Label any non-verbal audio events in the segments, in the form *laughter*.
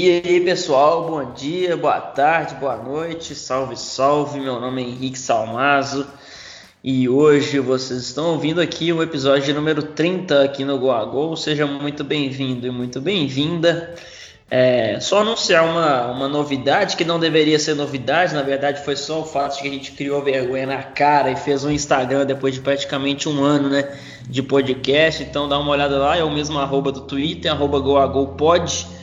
E aí, pessoal, bom dia, boa tarde, boa noite, salve, salve. Meu nome é Henrique Salmazo e hoje vocês estão ouvindo aqui o episódio número 30 aqui no Goa Gol. Seja muito bem-vindo e muito bem-vinda. É, só anunciar uma, uma novidade que não deveria ser novidade, na verdade foi só o fato de que a gente criou vergonha na cara e fez um Instagram depois de praticamente um ano né, de podcast. Então dá uma olhada lá, é o mesmo arroba do Twitter, arroba GoAGoPod.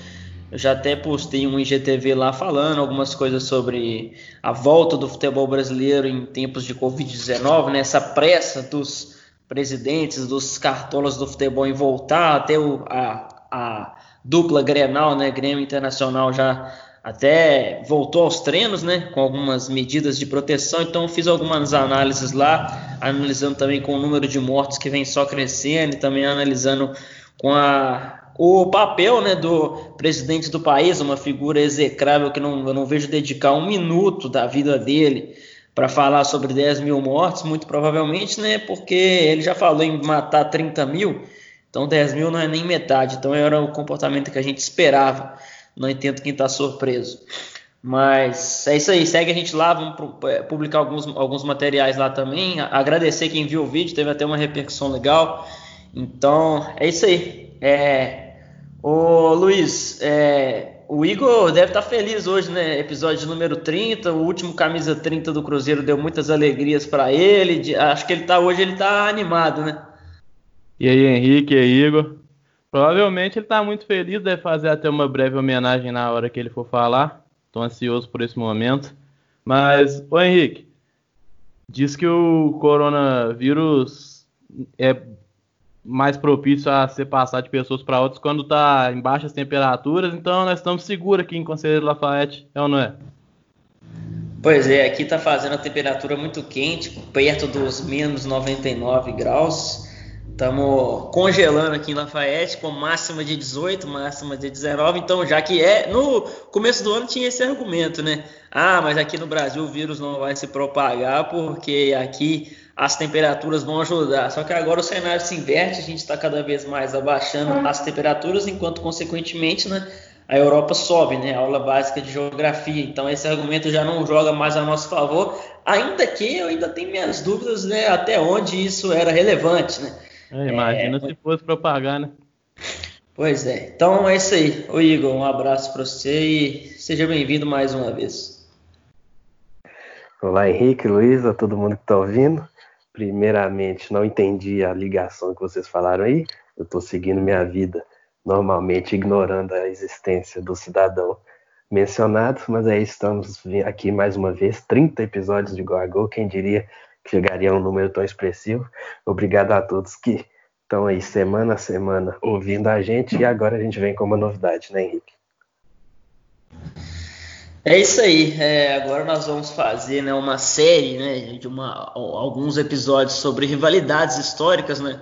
Eu já até postei um IGTV lá falando algumas coisas sobre a volta do futebol brasileiro em tempos de Covid-19, né? essa pressa dos presidentes, dos cartolas do futebol em voltar até o, a, a dupla Grenal, né? Grêmio Internacional já até voltou aos treinos, né, com algumas medidas de proteção. Então fiz algumas análises lá, analisando também com o número de mortos que vem só crescendo e também analisando com a o papel né, do presidente do país, uma figura execrável que não, eu não vejo dedicar um minuto da vida dele para falar sobre 10 mil mortes, muito provavelmente, né, porque ele já falou em matar 30 mil, então 10 mil não é nem metade, então era o comportamento que a gente esperava. Não entendo quem está surpreso. Mas é isso aí, segue a gente lá, vamos é, publicar alguns, alguns materiais lá também. Agradecer quem viu o vídeo, teve até uma repercussão legal. Então é isso aí. É, Ô Luiz, é, o Igor deve estar feliz hoje, né? Episódio número 30, o último camisa 30 do Cruzeiro deu muitas alegrias para ele. Acho que ele tá hoje, ele tá animado, né? E aí, Henrique, e aí, Igor? Provavelmente ele tá muito feliz, deve fazer até uma breve homenagem na hora que ele for falar. Tô ansioso por esse momento. Mas, ô Henrique, diz que o coronavírus é mais propício a ser passado de pessoas para outras quando está em baixas temperaturas. Então nós estamos seguros aqui em Conselheiro Lafayette, é ou não é? Pois é, aqui está fazendo a temperatura muito quente, perto dos menos 99 graus. Estamos congelando aqui em Lafayette com máxima de 18, máxima de 19. Então, já que é. No começo do ano tinha esse argumento, né? Ah, mas aqui no Brasil o vírus não vai se propagar porque aqui as temperaturas vão ajudar. Só que agora o cenário se inverte, a gente está cada vez mais abaixando as temperaturas, enquanto consequentemente né, a Europa sobe, né? Aula básica de geografia. Então esse argumento já não joga mais a nosso favor, ainda que eu ainda tenho minhas dúvidas, né? Até onde isso era relevante, né? É, imagina é, se fosse propagar, né? Pois é. Então é isso aí. Ô Igor, um abraço para você e seja bem-vindo mais uma vez. Olá, Henrique, Luiz, a todo mundo que está ouvindo. Primeiramente, não entendi a ligação que vocês falaram aí. Eu estou seguindo minha vida normalmente, ignorando a existência do cidadão mencionado, mas aí estamos aqui mais uma vez, 30 episódios de Go a Go, quem diria que chegaria a um número tão expressivo. Obrigado a todos que estão aí semana a semana ouvindo a gente e agora a gente vem com uma novidade, né, Henrique? É isso aí. É, agora nós vamos fazer né, uma série né, de uma, alguns episódios sobre rivalidades históricas, né?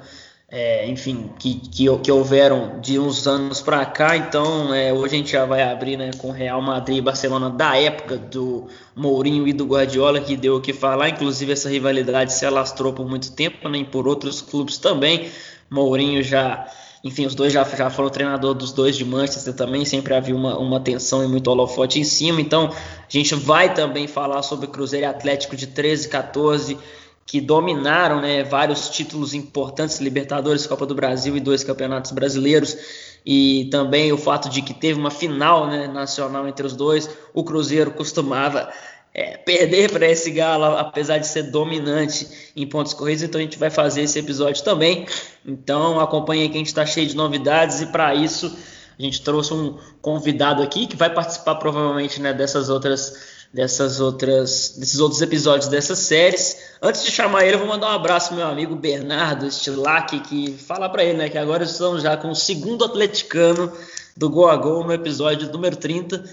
É, enfim, que, que, que, houveram de uns anos para cá. Então, é, hoje a gente já vai abrir né, com Real Madrid e Barcelona da época do Mourinho e do Guardiola, que deu o que falar. Inclusive, essa rivalidade se alastrou por muito tempo, né, por outros clubes também. Mourinho já enfim, os dois já, já foram treinador dos dois de Manchester também, sempre havia uma, uma tensão e muito holofote em cima. Então, a gente vai também falar sobre Cruzeiro e Atlético de 13 e 14, que dominaram né, vários títulos importantes, Libertadores, Copa do Brasil e dois campeonatos brasileiros. E também o fato de que teve uma final né, nacional entre os dois. O Cruzeiro costumava é, perder para esse Galo, apesar de ser dominante em pontos corridos, então a gente vai fazer esse episódio também. Então acompanhe que a gente está cheio de novidades e para isso a gente trouxe um convidado aqui que vai participar provavelmente né, dessas outras dessas outras desses outros episódios dessas séries. Antes de chamar ele, eu vou mandar um abraço meu amigo Bernardo Stilac, que fala para ele, né, que agora estamos já com o segundo atleticano do Go a Go no episódio número 30.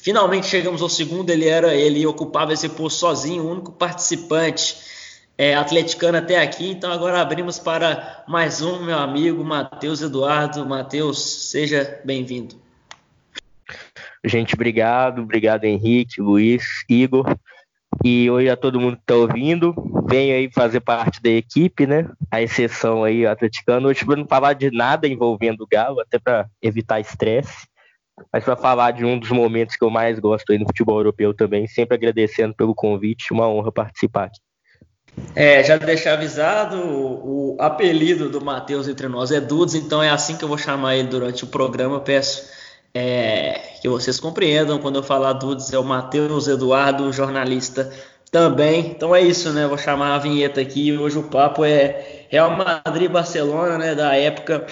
Finalmente chegamos ao segundo, ele era, ele ocupava esse posto sozinho, o único participante é, atleticano até aqui. Então agora abrimos para mais um, meu amigo Matheus Eduardo. Matheus, seja bem-vindo. Gente, obrigado, obrigado Henrique, Luiz, Igor. E hoje a todo mundo que está ouvindo, venho aí fazer parte da equipe, né? A exceção aí, atleticano. Hoje para não falar de nada envolvendo o Galo, até para evitar estresse. Mas para falar de um dos momentos que eu mais gosto aí no futebol europeu também, sempre agradecendo pelo convite, uma honra participar aqui. É, já deixar avisado, o, apelido do Matheus entre nós é Dudes, então é assim que eu vou chamar ele durante o programa. Peço é, que vocês compreendam quando eu falar Dudes, é o Matheus Eduardo, jornalista também. Então é isso, né? Vou chamar a vinheta aqui. Hoje o papo é Real Madrid-Barcelona, né? Da época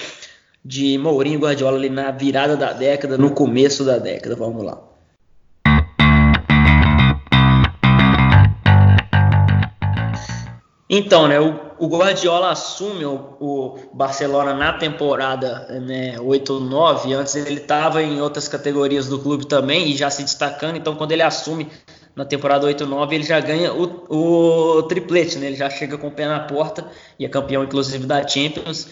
de Mourinho Guardiola ali na virada da década, no começo da década. Vamos lá. Então, né, o, o Guardiola assume o, o, Barcelona na temporada né, 8-9, antes ele estava em outras categorias do clube também e já se destacando, então quando ele assume na temporada 8-9 ele já ganha o, o triplete, né, ele já chega com o pé na porta e é campeão inclusive da Champions,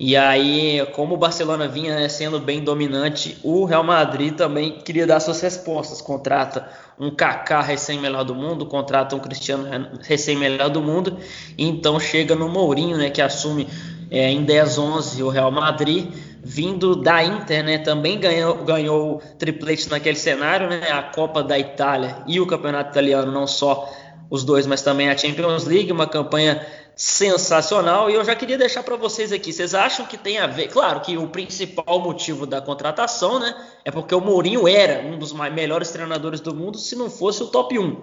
e aí, como o Barcelona vinha né, sendo bem dominante, o Real Madrid também queria dar suas respostas. Contrata um Kaká recém-melhor do mundo, contrata um Cristiano recém-melhor do mundo, e então chega no Mourinho, né, que assume é, em 10-11 o Real Madrid, vindo da Inter, né, também ganhou, ganhou triplete naquele cenário, né, a Copa da Itália e o Campeonato Italiano, não só os dois, mas também a Champions League, uma campanha sensacional. E eu já queria deixar para vocês aqui, vocês acham que tem a ver? Claro que o principal motivo da contratação, né, é porque o Mourinho era um dos melhores treinadores do mundo, se não fosse o top 1.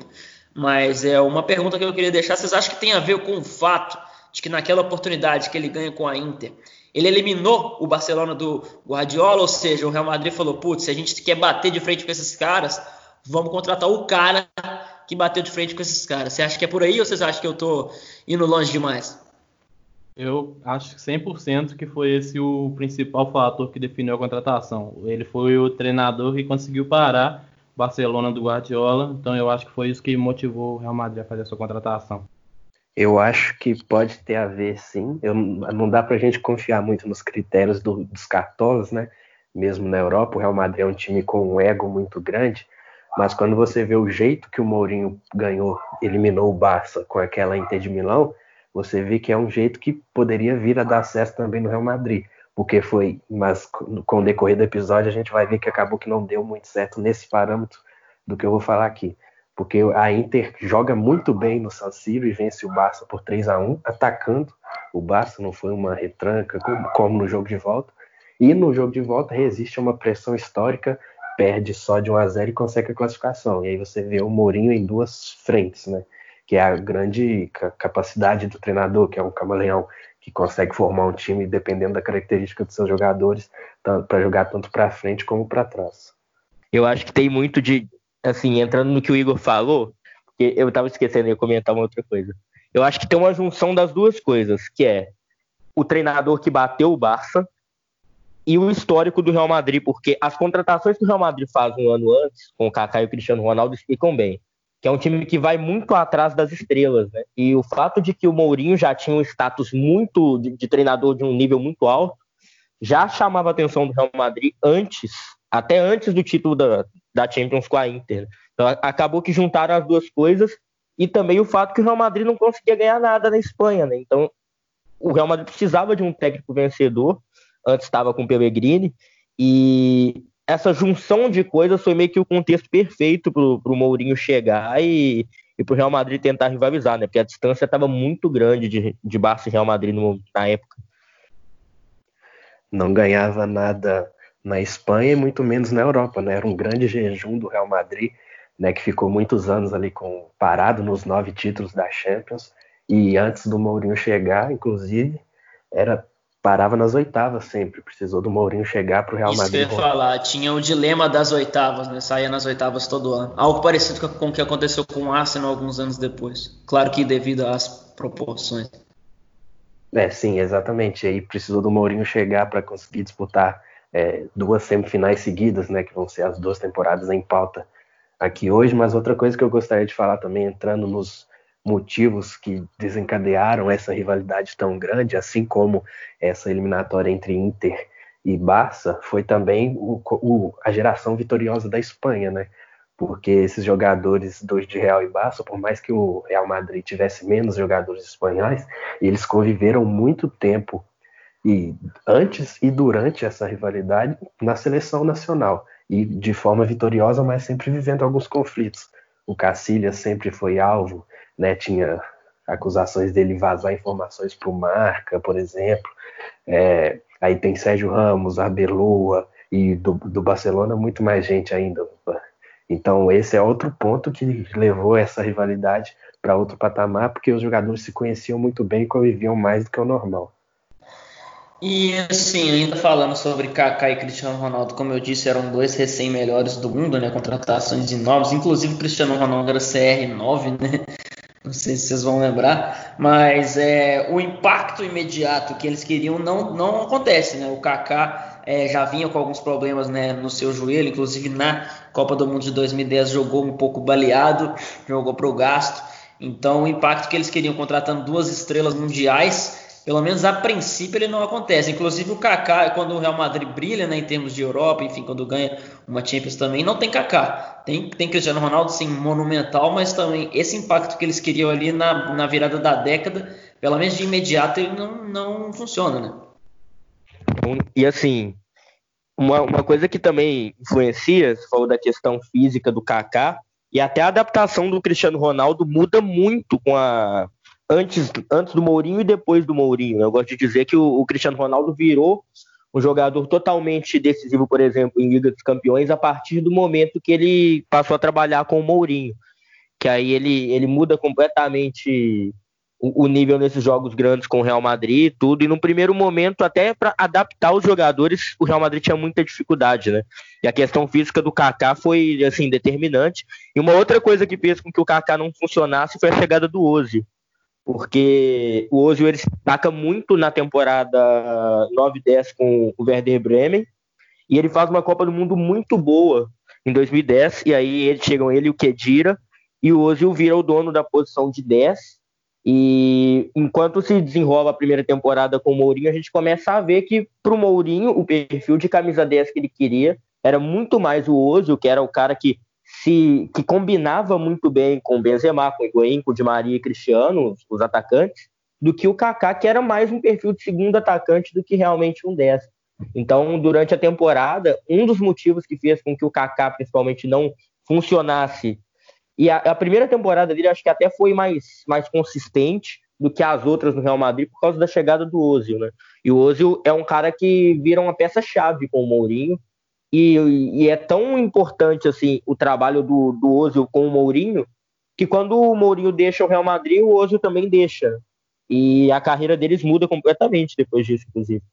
Mas é uma pergunta que eu queria deixar, vocês acham que tem a ver com o fato de que naquela oportunidade que ele ganha com a Inter, ele eliminou o Barcelona do Guardiola, ou seja, o Real Madrid falou, putz, se a gente quer bater de frente com esses caras, vamos contratar o cara que bateu de frente com esses caras. Você acha que é por aí ou vocês acham que eu tô indo longe demais? Eu acho 100% que foi esse o principal fator que definiu a contratação. Ele foi o treinador que conseguiu parar o Barcelona do Guardiola, então eu acho que foi isso que motivou o Real Madrid a fazer a sua contratação. Eu acho que pode ter a ver, sim. Eu, não dá para a gente confiar muito nos critérios do, dos cartolas, né? Mesmo na Europa, o Real Madrid é um time com um ego muito grande. Mas quando você vê o jeito que o Mourinho ganhou, eliminou o Barça com aquela Inter de Milão, você vê que é um jeito que poderia vir a dar certo também no Real Madrid. Porque foi, mas com o decorrer do episódio a gente vai ver que acabou que não deu muito certo nesse parâmetro do que eu vou falar aqui. Porque a Inter joga muito bem no San Siro e vence o Barça por 3 a 1 atacando. O Barça não foi uma retranca como no jogo de volta. E no jogo de volta resiste a uma pressão histórica perde só de 1 a 0 e consegue a classificação. E aí você vê o Mourinho em duas frentes, né? Que é a grande capacidade do treinador, que é um camaleão que consegue formar um time dependendo da característica dos seus jogadores, para jogar tanto para frente como para trás. Eu acho que tem muito de, assim, entrando no que o Igor falou, porque eu estava esquecendo de comentar uma outra coisa. Eu acho que tem uma junção das duas coisas, que é o treinador que bateu o Barça, e o histórico do Real Madrid, porque as contratações que o Real Madrid faz um ano antes, com o Kaká e o Cristiano Ronaldo, explicam bem. Que é um time que vai muito atrás das estrelas, né? E o fato de que o Mourinho já tinha um status muito de, de treinador de um nível muito alto, já chamava a atenção do Real Madrid antes, até antes do título da, da Champions com a Inter. Então acabou que juntaram as duas coisas e também o fato que o Real Madrid não conseguia ganhar nada na Espanha, né? Então o Real Madrid precisava de um técnico vencedor antes estava com o Pellegrini, e essa junção de coisas foi meio que o contexto perfeito para o Mourinho chegar e, e para o Real Madrid tentar rivalizar, né? Porque a distância estava muito grande de, de Barça e Real Madrid no, na época. Não ganhava nada na Espanha e muito menos na Europa, né? Era um grande jejum do Real Madrid, né? Que ficou muitos anos ali com parado nos nove títulos da Champions e antes do Mourinho chegar, inclusive, era parava nas oitavas sempre. Precisou do Mourinho chegar para o Real Madrid. Isso que eu ia falar, tinha o dilema das oitavas, né? Saía nas oitavas todo ano. Algo parecido com o que aconteceu com o Arsenal alguns anos depois. Claro que devido às proporções. É, sim, exatamente. Aí precisou do Mourinho chegar para conseguir disputar é, duas semifinais seguidas, né? Que vão ser as duas temporadas em pauta aqui hoje. Mas outra coisa que eu gostaria de falar também, entrando nos motivos que desencadearam essa rivalidade tão grande, assim como essa eliminatória entre Inter e Barça, foi também o, o, a geração vitoriosa da Espanha, né? Porque esses jogadores dois de Real e Barça, por mais que o Real Madrid tivesse menos jogadores espanhóis, eles conviveram muito tempo e antes e durante essa rivalidade na seleção nacional. e de forma vitoriosa, mas sempre vivendo alguns conflitos. O Cacilhas sempre foi alvo, né? Tinha acusações dele vazar informações para o Marca, por exemplo. É, aí tem Sérgio Ramos, Arbeloa e do, do Barcelona muito mais gente ainda. Então esse é outro ponto que levou essa rivalidade para outro patamar, porque os jogadores se conheciam muito bem e conviviam mais do que o normal. E assim, ainda falando sobre Kaká e Cristiano Ronaldo, como eu disse, eram dois recém-melhores do mundo, né? Contratações de novos, inclusive Cristiano Ronaldo era CR9, né? Não sei se vocês vão lembrar, mas é, o impacto imediato que eles queriam não, não acontece, né? O Kaká é, já vinha com alguns problemas né, no seu joelho, inclusive na Copa do Mundo de 2010 jogou um pouco baleado, jogou para o gasto. Então, o impacto que eles queriam contratando duas estrelas mundiais pelo menos a princípio ele não acontece. Inclusive o Kaká, quando o Real Madrid brilha né, em termos de Europa, enfim, quando ganha uma Champions também, não tem Kaká. Tem, tem Cristiano Ronaldo, sim, monumental, mas também esse impacto que eles queriam ali na, na virada da década, pelo menos de imediato, ele não, não funciona, né? E assim, uma, uma coisa que também influencia, você falou da questão física do Kaká, e até a adaptação do Cristiano Ronaldo muda muito com a, antes, antes do Mourinho e depois do Mourinho. Eu gosto de dizer que o, o, Cristiano Ronaldo virou um jogador totalmente decisivo, por exemplo, em Liga dos Campeões, a partir do momento que ele passou a trabalhar com o Mourinho. Que aí ele, ele muda completamente o, o nível nesses jogos grandes com o Real Madrid e tudo. E no primeiro momento, até para adaptar os jogadores, o Real Madrid tinha muita dificuldade, né? E a questão física do Kaká foi assim determinante. E uma outra coisa que fez com que o Kaká não funcionasse foi a chegada do Ozil porque o Ozil ele destaca muito na temporada 9-10 com o Werder Bremen, e ele faz uma Copa do Mundo muito boa em 2010, e aí eles chegam ele e o Kedira, e o Ozil vira o dono da posição de 10, e enquanto se desenrola a primeira temporada com o Mourinho, a gente começa a ver que para o Mourinho, o perfil de camisa 10 que ele queria era muito mais o Ozil, que era o cara que se que combinava muito bem com Benzema, com Higuaín, com Di Maria e Cristiano, os, os, atacantes, do que o Kaká, que era mais um perfil de segundo atacante do que realmente um 10. Então, durante a temporada, um dos motivos que fez com que o Kaká principalmente não funcionasse e a, a primeira temporada dele acho que até foi mais, mais consistente do que as outras no Real Madrid por causa da chegada do Ozil, né? E o Ozil é um cara que vira uma peça-chave com o Mourinho, e, e, é tão importante assim o trabalho do, do Ozil com o Mourinho que quando o Mourinho deixa o Real Madrid, o Ozil também deixa. E a carreira deles muda completamente depois disso, inclusive.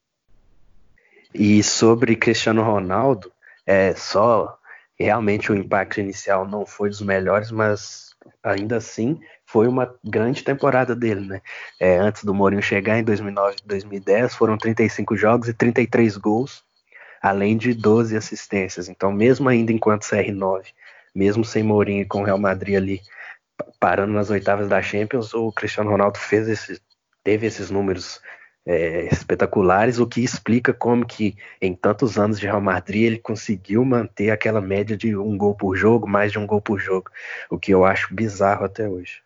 E sobre Cristiano Ronaldo, é só realmente o impacto inicial não foi dos melhores, mas ainda assim foi uma grande temporada dele, né? É, antes do Mourinho chegar em 2009, 2010, foram 35 jogos e 33 gols além de 12 assistências. Então, mesmo ainda enquanto CR9, mesmo sem Mourinho e com o Real Madrid ali parando nas oitavas da Champions, o Cristiano Ronaldo fez esse, teve esses números é, espetaculares, o que explica como que em tantos anos de Real Madrid ele conseguiu manter aquela média de um gol por jogo, mais de um gol por jogo, o que eu acho bizarro até hoje.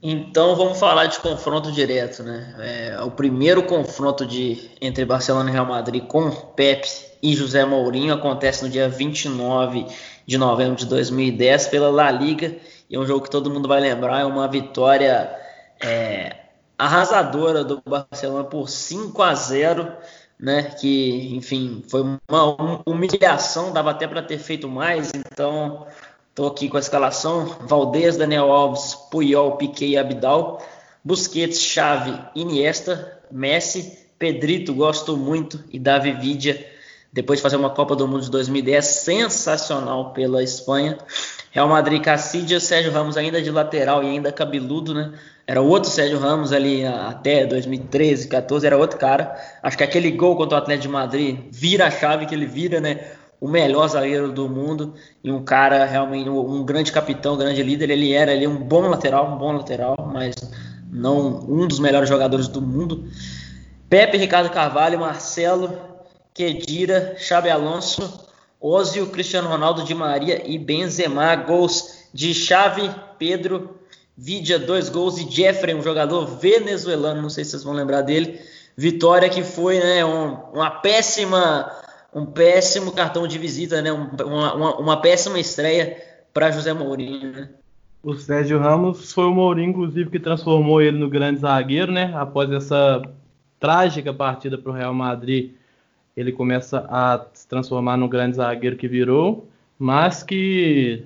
Então vamos falar de confronto direto, né? É, o primeiro confronto de entre Barcelona e Real Madrid com Pepe e José Mourinho acontece no dia 29 de novembro de 2010 pela La Liga e é um jogo que todo mundo vai lembrar, é uma vitória é, arrasadora do Barcelona por 5 a 0, né? Que enfim foi uma humilhação, dava até para ter feito mais, então Estou aqui com a escalação: Valdez, Daniel Alves, Puyol, Piquet e Abidal, Busquets, Chave, Iniesta, Messi, Pedrito, gosto muito, e Davi Vidia, depois de fazer uma Copa do Mundo de 2010 sensacional pela Espanha. Real Madrid, Cassidia, Sérgio Ramos ainda de lateral e ainda cabeludo, né? Era outro Sérgio Ramos ali até 2013, 14, era outro cara. Acho que aquele gol contra o Atlético de Madrid vira a chave que ele vira, né? O melhor zagueiro do mundo e um cara realmente um, grande capitão, grande líder. Ele era ali um bom lateral, um bom lateral, mas não um dos melhores jogadores do mundo. Pepe, Ricardo Carvalho, Marcelo, Kedira, Xabi Alonso, Ozio, Cristiano Ronaldo, Di Maria e Benzema. Gols de Xavi, Pedro, Vidia, dois gols e Jeffrey, um jogador venezuelano, não sei se vocês vão lembrar dele. Vitória que foi né, um, uma péssima um péssimo cartão de visita, né? uma, uma, uma péssima estreia para José Mourinho. Né? O Sérgio Ramos foi o Mourinho, inclusive, que transformou ele no grande zagueiro, né? Após essa trágica partida para o Real Madrid, ele começa a se transformar no grande zagueiro que virou, mas que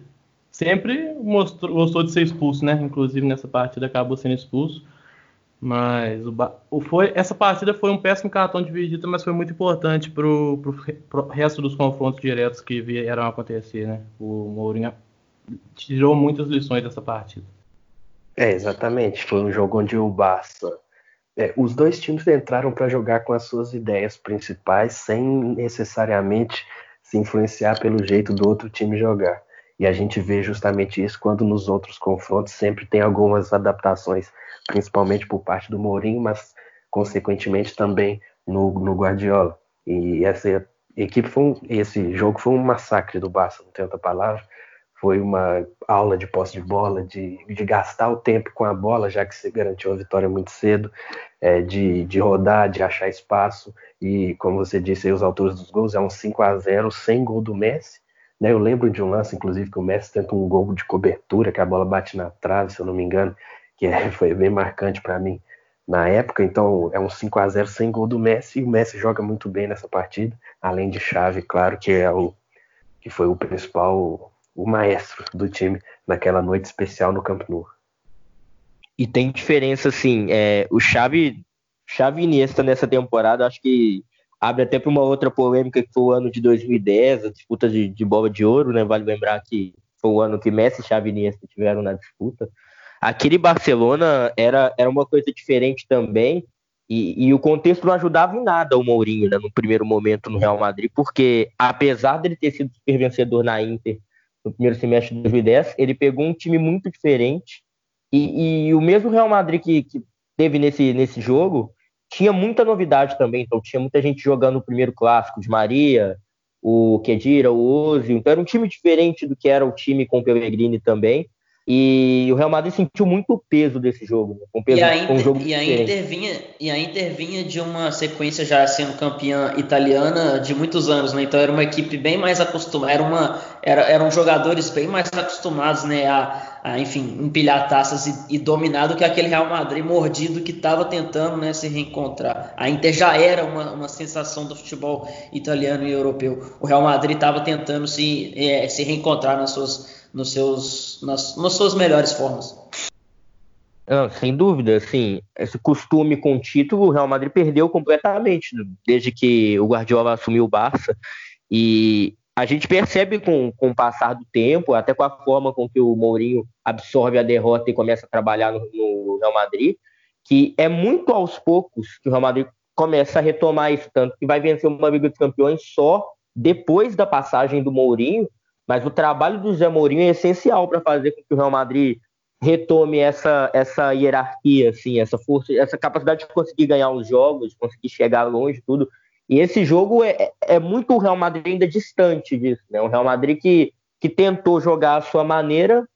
sempre mostrou, gostou de ser expulso, né? Inclusive nessa partida acabou sendo expulso. Mas o, o, foi, essa partida foi um péssimo cartão de visita, mas foi muito importante para o resto dos confrontos diretos que vieram acontecer, né? O Mourinho tirou muitas lições dessa partida. É, exatamente. Foi um jogo onde o Barça. É, os dois times entraram para jogar com as suas ideias principais, sem necessariamente se influenciar pelo jeito do outro time jogar. E a gente vê justamente isso quando nos outros confrontos sempre tem algumas adaptações principalmente por parte do Mourinho, mas consequentemente também no, no Guardiola. E essa equipe foi um, esse jogo foi um massacre do Barça, não tem outra palavra. Foi uma aula de posse de bola, de, de gastar o tempo com a bola, já que se garantiu a vitória muito cedo, é, de, de rodar, de achar espaço. E, como você disse, aí, os autores dos gols é um 5 a 0 sem gol do Messi. Né? Eu lembro de um lance, inclusive, que o Messi tenta um gol de cobertura, que a bola bate na trave, se eu não me engano, que é, *laughs* foi bem marcante para mim na época. Então é um 5 a 0 sem gol do Messi e o Messi joga muito bem nessa partida, além de Chave, claro, que é o que foi o principal, o maestro do time naquela noite especial no Camp Nou. E tem diferença assim, é, o Chave Chave Iniesta nessa temporada, acho que abre até para uma outra polêmica que foi o ano de 2010, a disputa de, de bola de ouro, né? Vale lembrar que foi o ano que Messi e Xavi Iniesta tiveram na disputa. Aquele Barcelona era, era uma coisa diferente também, e, e, o contexto não ajudava em nada o Mourinho né, no primeiro momento no Real Madrid, porque apesar dele ter sido super vencedor na Inter no primeiro semestre de 2010, ele pegou um time muito diferente, e, e o mesmo Real Madrid que, que teve nesse, nesse jogo tinha muita novidade também, então tinha muita gente jogando o primeiro clássico de Maria, o Kedira, o Ozio, então era um time diferente do que era o time com o Pellegrini também, e o Real Madrid sentiu muito o peso desse jogo, né? um peso, e, a Inter, um jogo e, a Inter vinha, e a Inter vinha de uma sequência já sendo campeã italiana de muitos anos, né? Então era uma equipe bem mais acostumada, era uma, era, eram jogadores bem mais acostumados, né? A, enfim, empilhar taças e, e dominar do que aquele Real Madrid mordido que estava tentando, né, se reencontrar. A Inter já era uma, uma sensação do futebol italiano e europeu. O Real Madrid estava tentando se, é, se reencontrar nas suas nos seus, nas, nas suas melhores formas. Não, sem dúvida, assim, esse costume com título o Real Madrid perdeu completamente desde que o Guardiola assumiu o Barça e a gente percebe com, com o passar do tempo, até com a forma com que o Mourinho absorve a derrota e começa a trabalhar no, no Real Madrid, que é muito aos poucos que o Real Madrid começa a retomar isso, tanto que vai vencer uma Liga dos Campeões só depois da passagem do Mourinho mas o trabalho do Zé Mourinho é essencial para fazer com que o Real Madrid retome essa, essa hierarquia, assim, essa força, essa capacidade de conseguir ganhar os jogos, conseguir chegar longe, tudo. E esse jogo é, é muito o Real Madrid ainda distante disso, né? O Real Madrid que, que tentou jogar a sua maneira,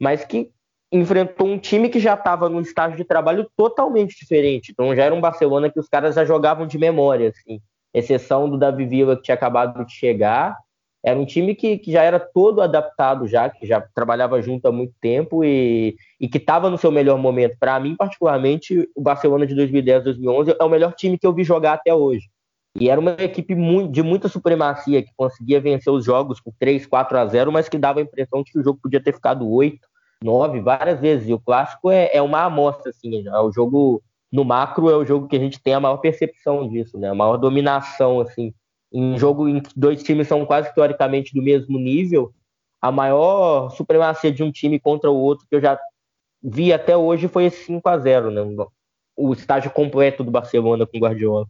mas que enfrentou um time que já estava num estágio de trabalho totalmente diferente. Então já era um Barcelona que os caras já jogavam de memória, assim. Exceção do Davi Villa que tinha acabado de chegar era um time que, que já era todo adaptado já, que já trabalhava junto há muito tempo e, e que estava no seu melhor momento. Para mim, particularmente, o Barcelona de 2010, 2011 é o melhor time que eu vi jogar até hoje. E era uma equipe de muita supremacia, que conseguia vencer os jogos por 3, 4 a 0, mas que dava a impressão de que o jogo podia ter ficado 8, 9, várias vezes. E o clássico é, é uma amostra, assim, é o jogo no macro é o jogo que a gente tem a maior percepção disso, né? A maior dominação, assim, em jogo em que dois times são quase teoricamente do mesmo nível, a maior supremacia de um time contra o outro que eu já vi até hoje foi esse 5 a 0 né? O estágio completo do Barcelona com o Guardiola.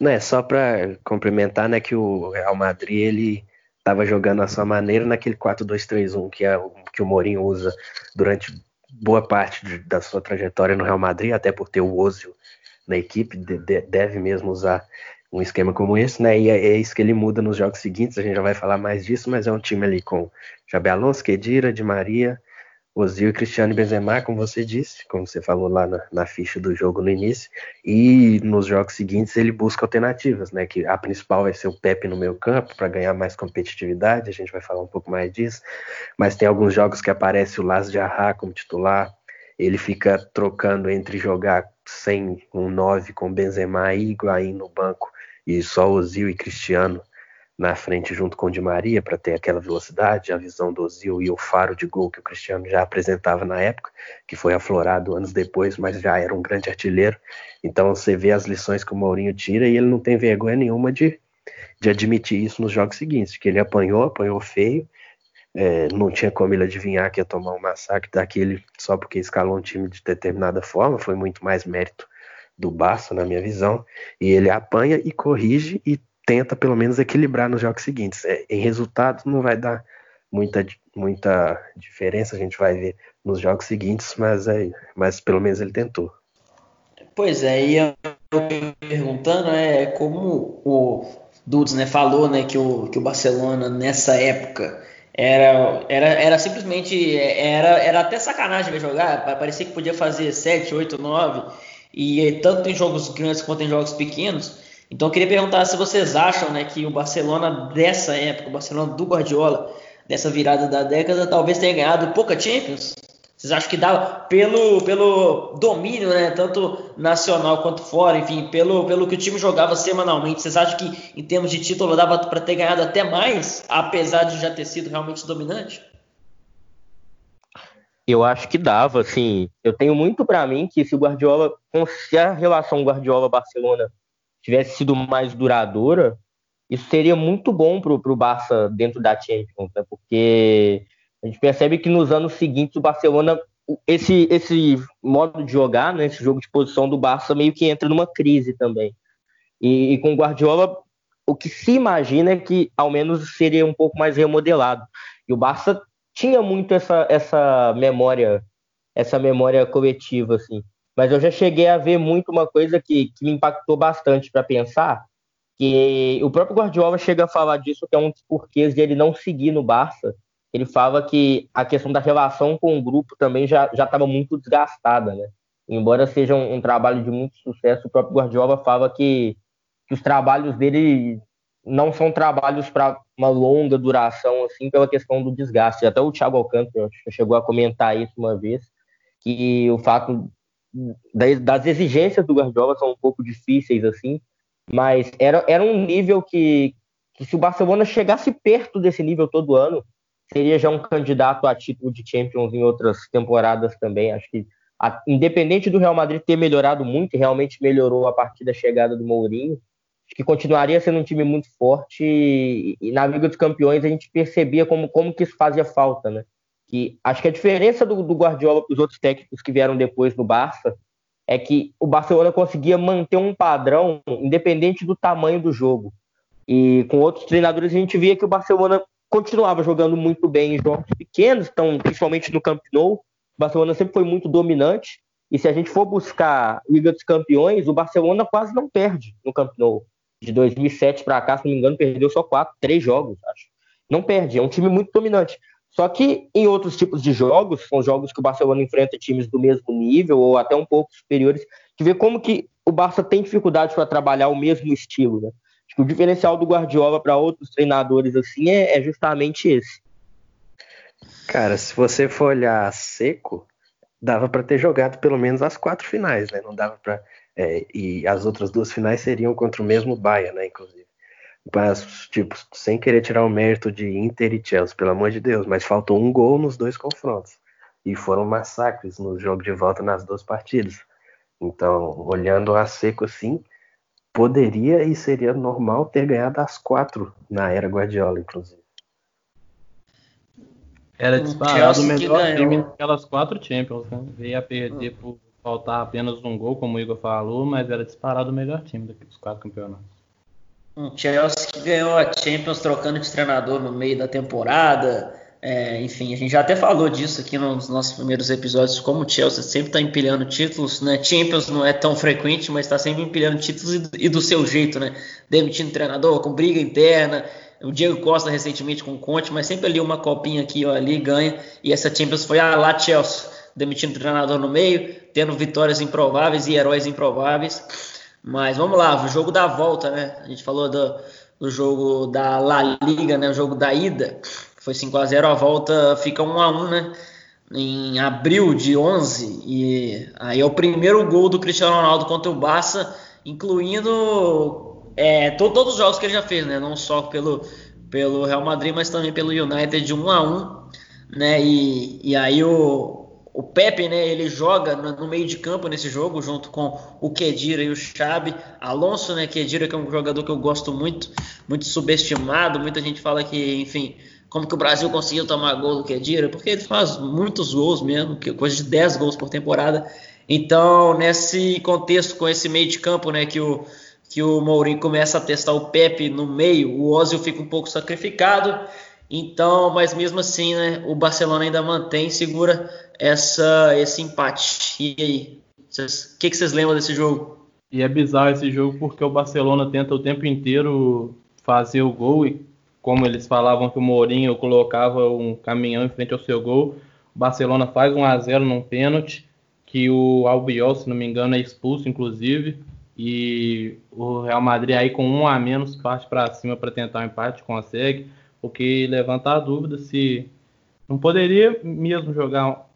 Não é só para complementar, né, que o Real Madrid ele estava jogando a sua maneira naquele 4-2-3-1 que é que o Mourinho usa durante boa parte de, da sua trajetória no Real Madrid, até por ter o Ozil na equipe, de, de, deve mesmo usar um esquema como esse, né? E é, é, isso que ele muda nos jogos seguintes, a gente já vai falar mais disso, mas é um time ali com Jabe Alonso, Kedira, Di Maria, Ozil, Cristiano e Benzema, como você disse, como você falou lá na, na, ficha do jogo no início, e nos jogos seguintes ele busca alternativas, né? Que a principal vai ser o Pepe no meio campo para ganhar mais competitividade, a gente vai falar um pouco mais disso, mas tem alguns jogos que aparece o Las de Arra como titular, ele fica trocando entre jogar sem um 9 com Benzema e Higuaín no banco e só Ozil e Cristiano na frente junto com o Di Maria para ter aquela velocidade, a visão do Ozil e o faro de gol que o Cristiano já apresentava na época, que foi aflorado anos depois, mas já era um grande artilheiro. Então você vê as lições que o Mourinho tira e ele não tem vergonha nenhuma de, de admitir isso nos jogos seguintes, que ele apanhou, apanhou feio, é, não tinha como ele adivinhar que ia tomar um massacre daquele só porque escalou um time de determinada forma, foi muito mais mérito do Barça, na minha visão, e ele apanha e corrige e tenta pelo menos equilibrar nos jogos seguintes. É, em resultados não vai dar muita, muita diferença, a gente vai ver nos jogos seguintes, mas, é, mas pelo menos ele tentou. Pois é, e eu perguntando é como o Dudes né, falou né, que, o, que o Barcelona nessa época era, era, era simplesmente era, era até sacanagem ver jogar, parecia que podia fazer 7, 8, 9 e tanto em jogos grandes quanto em jogos pequenos. Então eu queria perguntar se vocês acham né, que o Barcelona dessa época, o Barcelona do Guardiola, dessa virada da década, talvez tenha ganhado pouca Champions? Vocês acham que dava pelo, pelo domínio, né, tanto nacional quanto fora, enfim, pelo, pelo que o time jogava semanalmente, vocês acham que em termos de título dava para ter ganhado até mais, apesar de já ter sido realmente dominante? Eu acho que dava, assim. Eu tenho muito para mim que se o Guardiola, se a relação Guardiola-Barcelona tivesse sido mais duradoura, isso seria muito bom para o Barça dentro da Champions, né? porque a gente percebe que nos anos seguintes o Barcelona, esse, esse modo de jogar, né, esse jogo de posição do Barça meio que entra numa crise também. E, e com o Guardiola, o que se imagina é que ao menos seria um pouco mais remodelado. E o Barça tinha muito essa, essa memória, essa memória coletiva, assim. Mas eu já cheguei a ver muito uma coisa que, que me impactou bastante para pensar, que o próprio Guardiola chega a falar disso, que é um dos porquês de ele não seguir no Barça. Ele fala que a questão da relação com o grupo também já estava muito desgastada, né? Embora seja um, um, trabalho de muito sucesso, o próprio Guardiola fala que, que os trabalhos dele não são trabalhos para uma longa duração, assim, pela questão do desgaste. Até o Thiago Alcântara chegou a comentar isso uma vez, que o fato das exigências do Guardiola são um pouco difíceis assim, mas era, era um nível que, que se o Barcelona chegasse perto desse nível todo ano, seria já um candidato a título de Champions em outras temporadas também. Acho que, a, independente do Real Madrid ter melhorado muito, realmente melhorou a partir da chegada do Mourinho, acho que continuaria sendo um time muito forte e, e na Liga dos Campeões a gente percebia como, como que isso fazia falta, né? Que acho que a diferença do, do Guardiola para os outros técnicos que vieram depois do Barça é que o Barcelona conseguia manter um padrão independente do tamanho do jogo. E com outros treinadores a gente via que o Barcelona continuava jogando muito bem em jogos pequenos, então, principalmente no Camp Nou. O Barcelona sempre foi muito dominante. E se a gente for buscar Liga dos Campeões, o Barcelona quase não perde no Camp Nou. De 2007 para cá, se não me engano, perdeu só quatro, três jogos, acho. Não perde, é um time muito dominante. Só que em outros tipos de jogos, são jogos que o Barcelona enfrenta times do mesmo nível ou até um pouco superiores, que vê como que o Barça tem dificuldade para trabalhar o mesmo estilo, né? Acho que o diferencial do Guardiola para outros treinadores assim é, é, justamente esse. Cara, se você for olhar seco, dava para ter jogado pelo menos as quatro finais, né? Não dava para é, e as outras duas finais seriam contra o mesmo Bayern, né? Inclusive. Mas, tipo, sem querer tirar o mérito de Inter e Chelsea, pelo amor de Deus, mas faltou um gol nos dois confrontos. E foram massacres no jogo de volta nas duas partidas. Então, olhando a seco assim, poderia e seria normal ter ganhado as quatro na era Guardiola, inclusive. Era disparado o melhor time naquelas quatro Champions, né? Veio a perder hum. por faltar apenas um gol, como o Igor falou, mas era disparado o melhor time daqueles quatro campeonatos. Um Chelsea que ganhou a Champions trocando de treinador no meio da temporada. É, enfim, a gente já até falou disso aqui nos nossos primeiros episódios, como o Chelsea sempre está empilhando títulos, né? Champions não é tão frequente, mas está sempre empilhando títulos e, e, do seu jeito, né? Demitindo treinador, com briga interna, O Diego Costa recentemente com o Conte, mas sempre ali uma copinha aqui ou ali ganha. E essa Champions foi a lá Chelsea, demitindo treinador no meio, tendo vitórias improváveis e heróis improváveis. Mas vamos lá, o jogo da volta, né? A gente falou do, do jogo da La Liga, né? O jogo da ida. Foi 5 a 0 a volta fica 1 a 1 né? Em abril de 11. E aí é o primeiro gol do Cristiano Ronaldo contra o Barça, incluindo é, to, todos os jogos que ele já fez, né? Não só pelo, pelo Real Madrid, mas também pelo United de 1 a 1 né? E, e aí o, o Pepe, né? Ele joga no, meio de campo nesse jogo, junto com o Kedira e o Xabi. Alonso, né? Kedira, que é um jogador que eu gosto muito, muito subestimado. Muita gente fala que, enfim, como que o Brasil conseguiu tomar gol do Kedira? Porque ele faz muitos gols mesmo, coisa de 10 gols por temporada. Então, nesse contexto, com esse meio de campo, né? Que o que o Mourinho começa a testar o Pepe no meio, o Ozil fica um pouco sacrificado. Então, mas mesmo assim, né, o Barcelona ainda mantém, segura essa, esse empate. E aí, o que, vocês lembram desse jogo? E é bizarro esse jogo porque o Barcelona tenta o tempo inteiro fazer o gol e como eles falavam que o Mourinho colocava um caminhão em frente ao seu gol, o Barcelona faz 1 a 0 num pênalti que o Albiol, se não me engano, é expulso inclusive e o Real Madrid aí com um a menos parte para cima para tentar o um empate, consegue, o que levanta a dúvida se não poderia mesmo jogar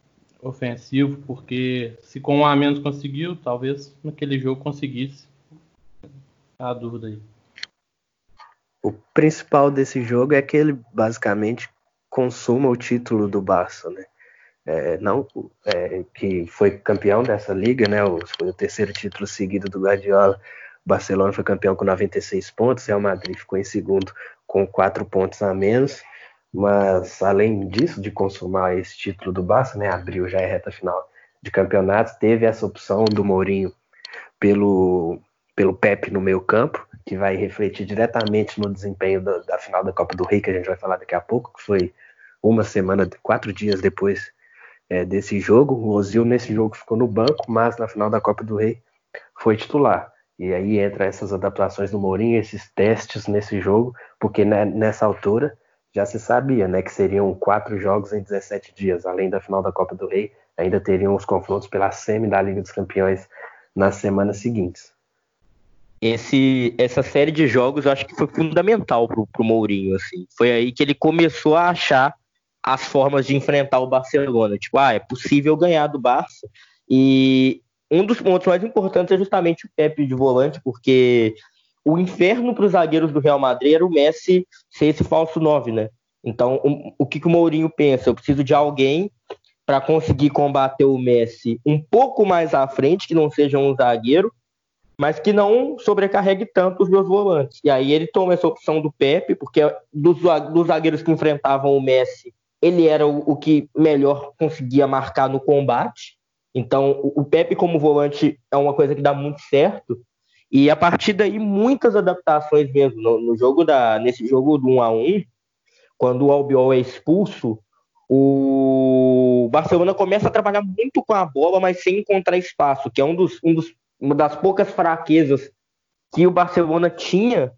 ofensivo, porque se com um a menos conseguiu, talvez naquele jogo conseguisse. A dúvida aí. O principal desse jogo é que ele basicamente consuma o título do Barça, né? é, não é, que foi campeão dessa liga, né? O, foi o terceiro título seguido do Guardiola. O Barcelona foi campeão com 96 pontos, Real Madrid ficou em segundo com 4 pontos a menos. Mas além disso, de consumar esse título do Barça, né? Abril já é reta final de campeonato, teve essa opção do Mourinho pelo, pelo Pepe no meio campo, que vai refletir diretamente no desempenho da, da final da Copa do Rei, que a gente vai falar daqui a pouco, que foi uma semana, quatro dias depois é, desse jogo. O Ozil nesse jogo ficou no banco, mas na final da Copa do Rei foi titular. E aí entra essas adaptações do Mourinho, esses testes nesse jogo, porque né, nessa altura já se sabia né, que seriam quatro jogos em 17 dias, além da final da Copa do Rei, ainda teriam os confrontos pela semi da Liga dos Campeões nas semanas seguintes. Esse, essa série de jogos eu acho que foi fundamental para o Mourinho. Assim. Foi aí que ele começou a achar as formas de enfrentar o Barcelona. Tipo, ah, é possível ganhar do Barça. E um dos pontos mais importantes é justamente o Pepe de volante, porque o inferno para os zagueiros do Real Madrid era o Messi ser esse falso 9, né? Então, o, que, que o Mourinho pensa? Eu preciso de alguém para conseguir combater o Messi um pouco mais à frente, que não seja um zagueiro, mas que não sobrecarregue tanto os meus volantes. E aí ele toma essa opção do Pepe, porque dos, dos zagueiros que enfrentavam o Messi, ele era o, o, que melhor conseguia marcar no combate. Então, o, Pepe como volante é uma coisa que dá muito certo. E a partir daí, muitas adaptações mesmo. No, no jogo da, nesse jogo do 1 a 1 quando o Albiol é expulso, o Barcelona começa a trabalhar muito com a bola, mas sem encontrar espaço, que é um dos, um dos, uma das poucas fraquezas que o Barcelona tinha.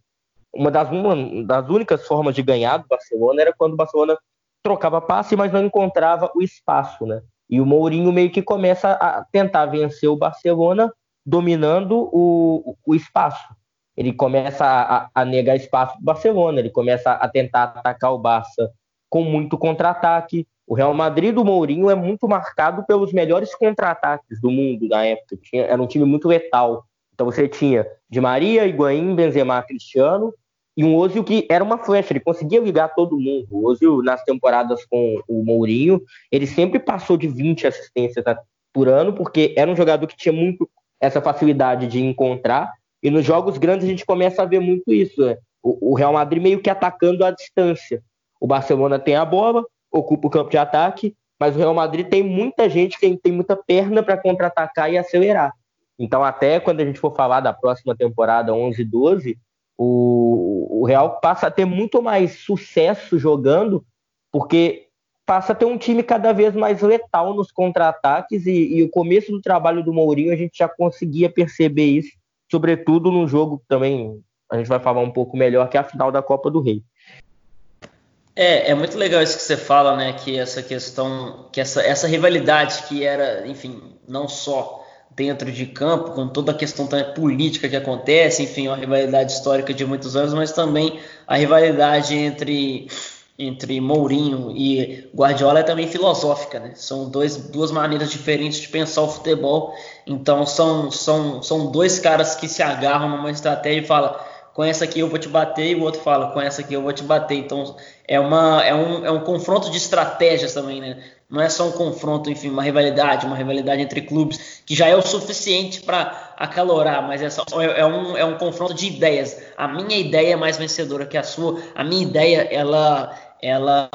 Uma das, uma das únicas formas de ganhar do Barcelona era quando o Barcelona trocava passe, mas não encontrava o espaço, né? E o Mourinho meio que começa a tentar vencer o Barcelona dominando o, o espaço. Ele começa a, a negar espaço para o Barcelona, ele começa a tentar atacar o Barça com muito contra-ataque. O Real Madrid do Mourinho é muito marcado pelos melhores contra-ataques do mundo na época. Tinha, era um time muito letal. Então você tinha Di Maria, Higuaín, Benzema, Cristiano, e um Ozil que era uma flecha, ele conseguia ligar todo mundo. O Ozil, nas temporadas com o Mourinho, ele sempre passou de 20 assistências por ano, porque era um jogador que tinha muito essa facilidade de encontrar. E nos jogos grandes a gente começa a ver muito isso. Né? O, Real Madrid meio que atacando à distância. O Barcelona tem a bola, ocupa o campo de ataque, mas o Real Madrid tem muita gente que tem muita perna para contra-atacar e acelerar. Então, até quando a gente for falar da próxima temporada 11-12, o, o Real passa a ter muito mais sucesso jogando, porque passa a ter um time cada vez mais letal nos contra-ataques e, e, o começo do trabalho do Mourinho a gente já conseguia perceber isso, sobretudo no jogo também, a gente vai falar um pouco melhor, que é a final da Copa do Rei. É, é muito legal isso que você fala, né? Que essa questão, que essa, essa rivalidade que era, enfim, não só dentro de campo, com toda a questão política que acontece, enfim, uma rivalidade histórica de muitos anos, mas também a rivalidade entre entre Mourinho e Guardiola é também filosófica, né? São dois, duas maneiras diferentes de pensar o futebol. Então são, são, são dois caras que se agarram numa estratégia e falam com essa aqui eu vou te bater e o outro fala com essa aqui eu vou te bater. Então é, uma, é, um, é um confronto de estratégias também, né? Não é só um confronto, enfim, uma rivalidade, uma rivalidade entre clubes que já é o suficiente para acalorar, mas é, só, é, é, um, é um confronto de ideias. A minha ideia é mais vencedora que a sua. A minha ideia, ela ela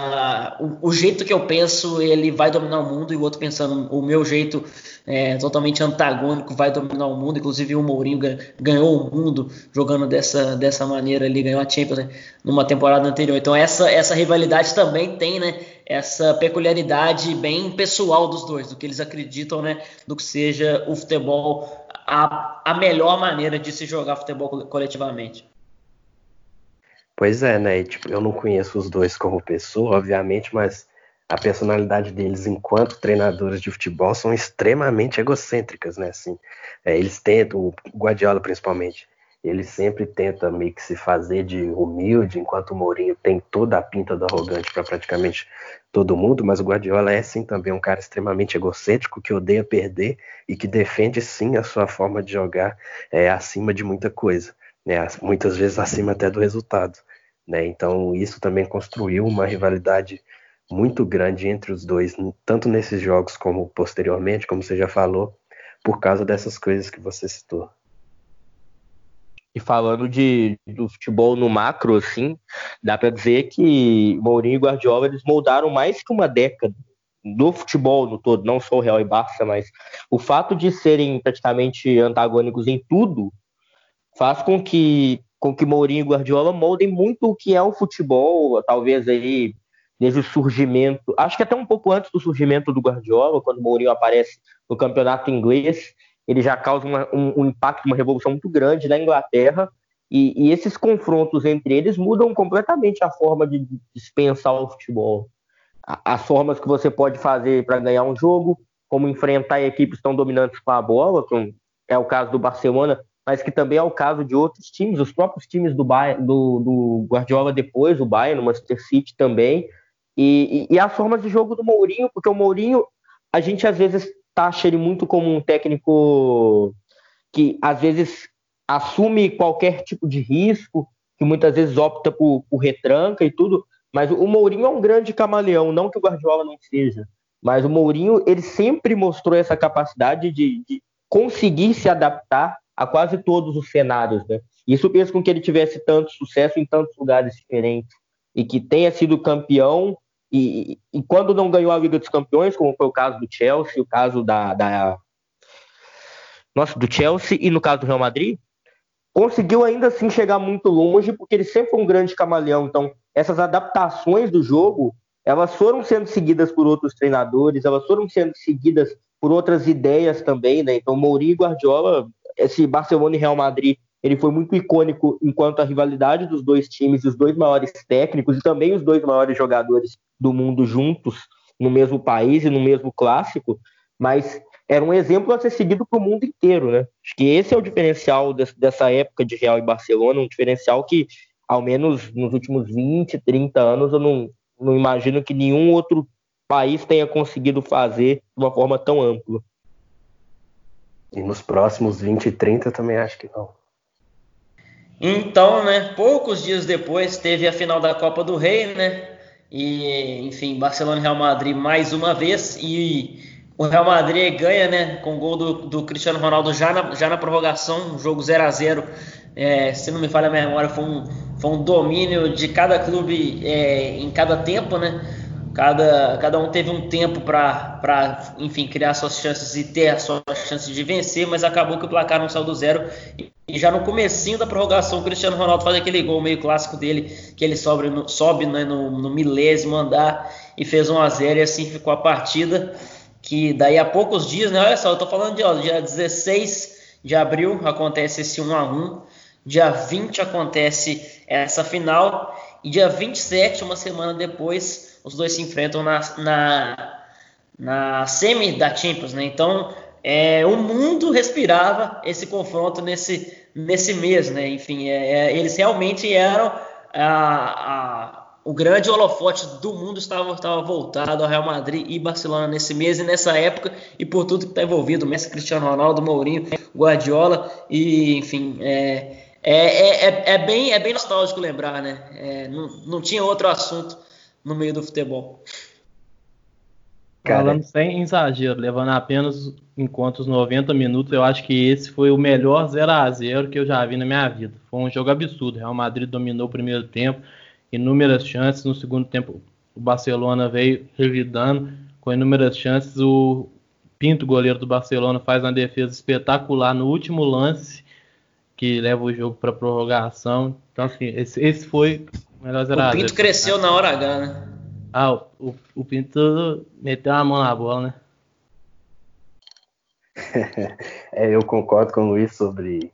o, o, jeito que eu penso ele vai dominar o mundo e o outro pensando o meu jeito é, totalmente antagônico vai dominar o mundo. Inclusive o Mourinho ganhou o mundo jogando dessa, dessa maneira ali ganhou a Champions né, numa temporada anterior. Então essa essa rivalidade também tem né essa peculiaridade bem pessoal dos dois do que eles acreditam né do que seja o futebol a, a melhor maneira de se jogar futebol coletivamente Pois é, né? E, tipo, eu não conheço os dois como pessoa, obviamente, mas a personalidade deles enquanto treinadores de futebol são extremamente egocêntricas, né? Assim, é, eles tentam, o Guardiola principalmente, ele sempre tenta meio que se fazer de humilde, enquanto o Mourinho tem toda a pinta do arrogante para praticamente todo mundo, mas o Guardiola é sim também um cara extremamente egocêntrico, que odeia perder e que defende sim a sua forma de jogar é, acima de muita coisa, né? muitas vezes acima até do resultado. Né? Então, isso também construiu uma rivalidade muito grande entre os dois, tanto nesses jogos como posteriormente, como você já falou, por causa dessas coisas que você citou. E falando de, do futebol no macro, assim, dá para dizer que Mourinho e Guardiola eles moldaram mais que uma década do futebol no todo, não só o Real e Barça, mas o fato de serem praticamente antagônicos em tudo faz com que com que Mourinho e Guardiola moldem muito o que é o futebol, talvez aí desde o surgimento, acho que até um pouco antes do surgimento do Guardiola, quando Mourinho aparece no campeonato inglês, ele já causa uma, um, um, impacto, uma revolução muito grande na Inglaterra, e, e, esses confrontos entre eles mudam completamente a forma de dispensar o futebol. As formas que você pode fazer para ganhar um jogo, como enfrentar equipes tão dominantes com a bola, como é o caso do Barcelona, mas que também é o caso de outros times, os próprios times do, Bayern, do, do Guardiola depois, o Bayern, o Manchester City também, e, e, e, as formas de jogo do Mourinho, porque o Mourinho, a gente às vezes taxa ele muito como um técnico que às vezes assume qualquer tipo de risco, que muitas vezes opta por, por retranca e tudo, mas o Mourinho é um grande camaleão, não que o Guardiola não seja, mas o Mourinho ele sempre mostrou essa capacidade de, de conseguir se adaptar a quase todos os cenários, né? Isso fez com que ele tivesse tanto sucesso em tantos lugares diferentes e que tenha sido campeão e, e, quando não ganhou a Liga dos Campeões, como foi o caso do Chelsea, o caso da, da nossa, do Chelsea e no caso do Real Madrid, conseguiu ainda assim chegar muito longe porque ele sempre foi um grande camaleão. Então, essas adaptações do jogo, elas foram sendo seguidas por outros treinadores, elas foram sendo seguidas por outras ideias também, né? Então, Mourinho e Guardiola esse Barcelona e Real Madrid ele foi muito icônico enquanto a rivalidade dos dois times, os dois maiores técnicos e também os dois maiores jogadores do mundo juntos no mesmo país e no mesmo clássico, mas era um exemplo a ser seguido para o mundo inteiro, né? Acho que esse é o diferencial dessa época de Real e Barcelona, um diferencial que, ao menos nos últimos 20, 30 anos, eu não, não imagino que nenhum outro país tenha conseguido fazer de uma forma tão ampla. E nos próximos 20 e 30 também acho que não. Então, né, poucos dias depois teve a final da Copa do Rei, né? E, enfim, Barcelona e Real Madrid mais uma vez. E o Real Madrid ganha, né? Com o gol do, do Cristiano Ronaldo já na, já na prorrogação, um jogo 0 a 0 é, Se não me falha a memória, foi um, foi um domínio de cada clube é, em cada tempo, né? Cada, cada um teve um tempo para, enfim, criar suas chances e ter a sua chance de vencer, mas acabou que o placar não saiu do zero. E já no comecinho da prorrogação, o Cristiano Ronaldo faz aquele gol meio clássico dele, que ele sobe no, sobe, né, no, no milésimo andar e fez 1 a 0 e assim ficou a partida. Que daí a poucos dias, né? Olha só, eu tô falando de ó, dia 16 de abril acontece esse 1 a 1 dia 20 acontece essa final E dia 27, uma semana depois, os dois se enfrentam na, na, na semi da Champions, né? Então, é, o mundo respirava esse confronto nesse, nesse mês, né? Enfim, é, é, eles realmente eram a, a, o grande holofote do mundo estava, estava voltado ao Real Madrid e Barcelona nesse mês e nessa época e por tudo que está envolvido, Messi, Cristiano Ronaldo, Mourinho, Guardiola e enfim, é, é, é, é, bem, é bem nostálgico lembrar, né? É, não, não tinha outro assunto no meio do futebol. Falando sem exagero, levando apenas conta os 90 minutos, eu acho que esse foi o melhor 0 a 0 que eu já vi na minha vida. Foi um jogo absurdo. Real Madrid dominou o primeiro tempo, inúmeras chances. No segundo tempo, o Barcelona veio revidando com inúmeras chances. O Pinto, goleiro do Barcelona, faz uma defesa espetacular no último lance que leva o jogo para prorrogação. Então, assim, esse, esse foi o melhor 0 O Pinto cresceu na hora H, né? Ah, o, o Pinto meteu a mão na bola, né? *laughs* é, eu concordo com o Luiz sobre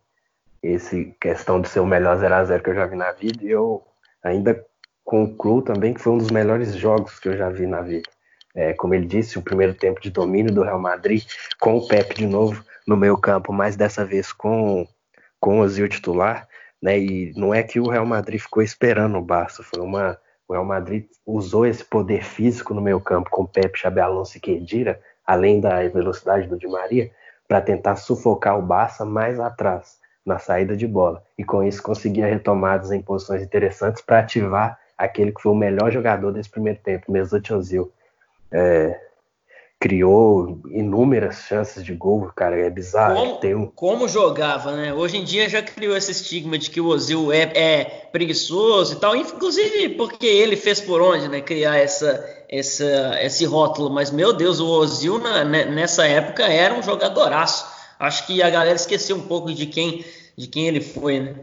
esse questão de ser o melhor 0x0 que eu já vi na vida. E eu ainda concluo também que foi um dos melhores jogos que eu já vi na vida. É, como ele disse, o primeiro tempo de domínio do Real Madrid, com o Pepe de novo no meio campo, mas dessa vez com, com o Ozil titular. Né, e não é que o Real Madrid ficou esperando o Barça, foi uma o Real Madrid usou esse poder físico no meio campo com Pepe, Xabi Alonso e Kedira, além da velocidade do Di Maria, para tentar sufocar o Barça mais atrás na saída de bola. E com isso conseguia retomadas em posições interessantes para ativar aquele que foi o melhor jogador desse primeiro tempo, Mesut Ozil. É, criou inúmeras chances de gol, cara, é bizarro. Como, tem um... como jogava, né? Hoje em dia já criou esse estigma de que o Ozil é, é, preguiçoso e tal, inclusive porque ele fez por onde, né? Criar essa, essa, esse rótulo, mas meu Deus, o Ozil na, né, nessa época era um jogadoraço. Acho que a galera esqueceu um pouco de quem, de quem ele foi, né?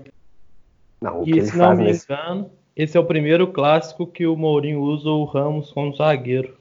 Não, o que e ele se não me engano, esse é o primeiro clássico que o Mourinho usa o Ramos como zagueiro.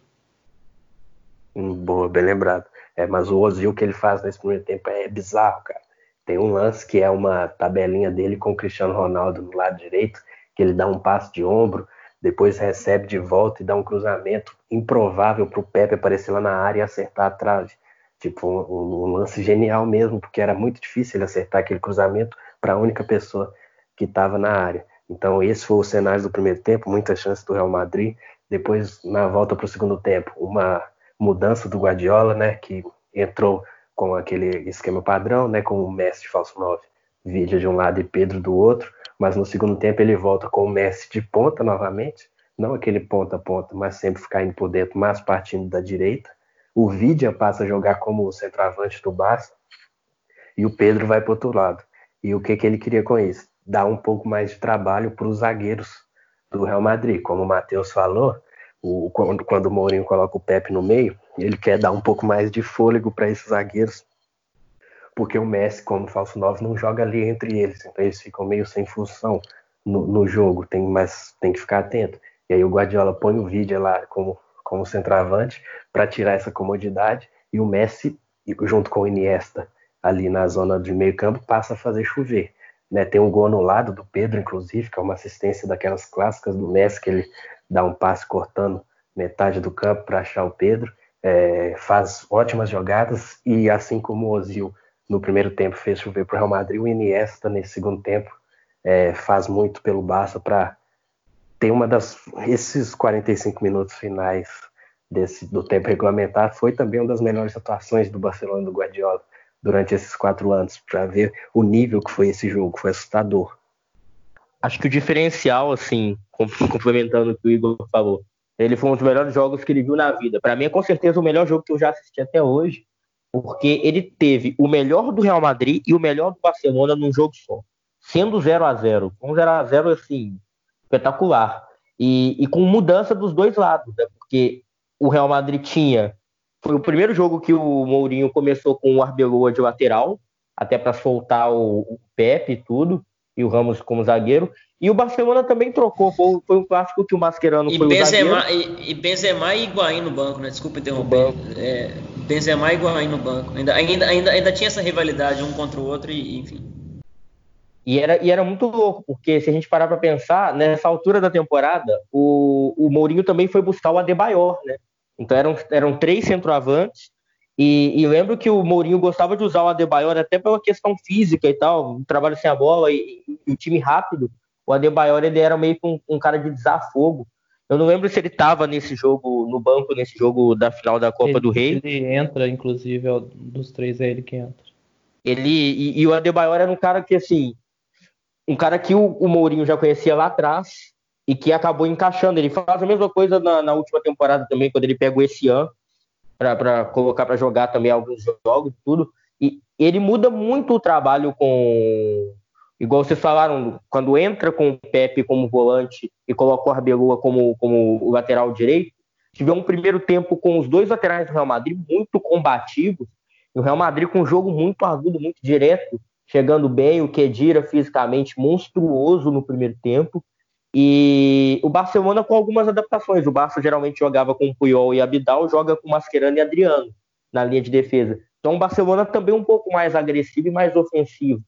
Boa, bem lembrado. É, mas o Ozil que ele faz nesse primeiro tempo é bizarro, cara. Tem um lance que é uma tabelinha dele com o Cristiano Ronaldo no lado direito, que ele dá um passo de ombro, depois recebe de volta e dá um cruzamento improvável para o Pepe aparecer lá na área e acertar a trave. Tipo, um, um, lance genial mesmo, porque era muito difícil ele acertar aquele cruzamento para a única pessoa que estava na área. Então, esse foi o cenário do primeiro tempo, muita chance do Real Madrid. Depois, na volta para o segundo tempo, uma mudança do Guardiola, né, que entrou com aquele esquema padrão, né, com o Messi de falso 9, Vídeo de um lado e Pedro do outro, mas no segundo tempo ele volta com o Messi de ponta novamente, não aquele ponta a ponta, mas sempre ficar indo por dentro, mas partindo da direita. O Vidia passa a jogar como o centroavante do Barça e o Pedro vai para outro lado. E o que, que ele queria com isso? Dar um pouco mais de trabalho para os zagueiros do Real Madrid. Como o Matheus falou, o, quando, quando o Mourinho coloca o Pepe no meio, ele quer dar um pouco mais de fôlego para esses zagueiros, porque o Messi, como falso 9, não joga ali entre eles, então eles ficam meio sem função no, no jogo, tem, mas tem que ficar atento. E aí o Guardiola põe o vídeo lá como, como centroavante para tirar essa comodidade, e o Messi, junto com o Iniesta, ali na zona de meio campo, passa a fazer chover. Né, tem um gol anulado do Pedro, inclusive, que é uma assistência daquelas clássicas do Messi, que ele dá um passe cortando metade do campo para achar o Pedro, é, faz ótimas jogadas e assim como o Ozil no primeiro tempo fez chover para o Real Madrid, o Iniesta nesse segundo tempo é, faz muito pelo Barça para ter uma das esses 45 minutos finais desse do tempo regulamentar foi também uma das melhores atuações do Barcelona do Guardiola durante esses quatro anos para ver o nível que foi esse jogo, foi assustador. Acho que o diferencial assim complementando o que o Igor falou. Ele foi um dos melhores jogos que ele viu na vida. Para mim, é com certeza o melhor jogo que eu já assisti até hoje, porque ele teve o melhor do Real Madrid e o melhor do Barcelona num jogo só, sendo 0 a 0 Um 0 a 0 assim, espetacular. E, e com mudança dos dois lados, né? porque o Real Madrid tinha. Foi o primeiro jogo que o Mourinho começou com o Arbeloa de lateral, até para soltar o, o Pepe e tudo, e o Ramos como zagueiro. E o Barcelona também trocou, foi, um clássico que o Mascherano e foi Benzema, o zagueiro. E, e Benzema e Higuaín no banco, né? Desculpa interromper. É, Benzema e Higuaín no banco. Ainda, ainda, ainda, ainda tinha essa rivalidade um contra o outro e enfim. E era, e era muito louco, porque se a gente parar para pensar, nessa altura da temporada, o, o Mourinho também foi buscar o Adebayor, né? Então eram, eram três centroavantes, e, e, lembro que o Mourinho gostava de usar o Adebayor até pela questão física e tal, um trabalho sem a bola e, o time rápido. O Adebayor ele era meio que um, um cara de desafogo. Eu não lembro se ele estava nesse jogo, no banco, nesse jogo da final da Copa ele, do Rei. Ele entra, inclusive, é dos três é ele que entra. Ele, e, e, o Adebayor era um cara que, assim, um cara que o, o, Mourinho já conhecia lá atrás e que acabou encaixando. Ele faz a mesma coisa na, na última temporada também, quando ele pega o Essian para colocar para jogar também alguns jogos tudo. E ele muda muito o trabalho com igual vocês falaram, quando entra com o Pepe como volante e coloca o Arbeloa como, como lateral direito, tivemos um primeiro tempo com os dois laterais do Real Madrid muito combativos, e o Real Madrid com um jogo muito agudo, muito direto, chegando bem, o Kedira fisicamente monstruoso no primeiro tempo, e o Barcelona com algumas adaptações. O Barça geralmente jogava com Puyol e Abidal, joga com Mascherano e Adriano na linha de defesa. Então o Barcelona também um pouco mais agressivo e mais ofensivo.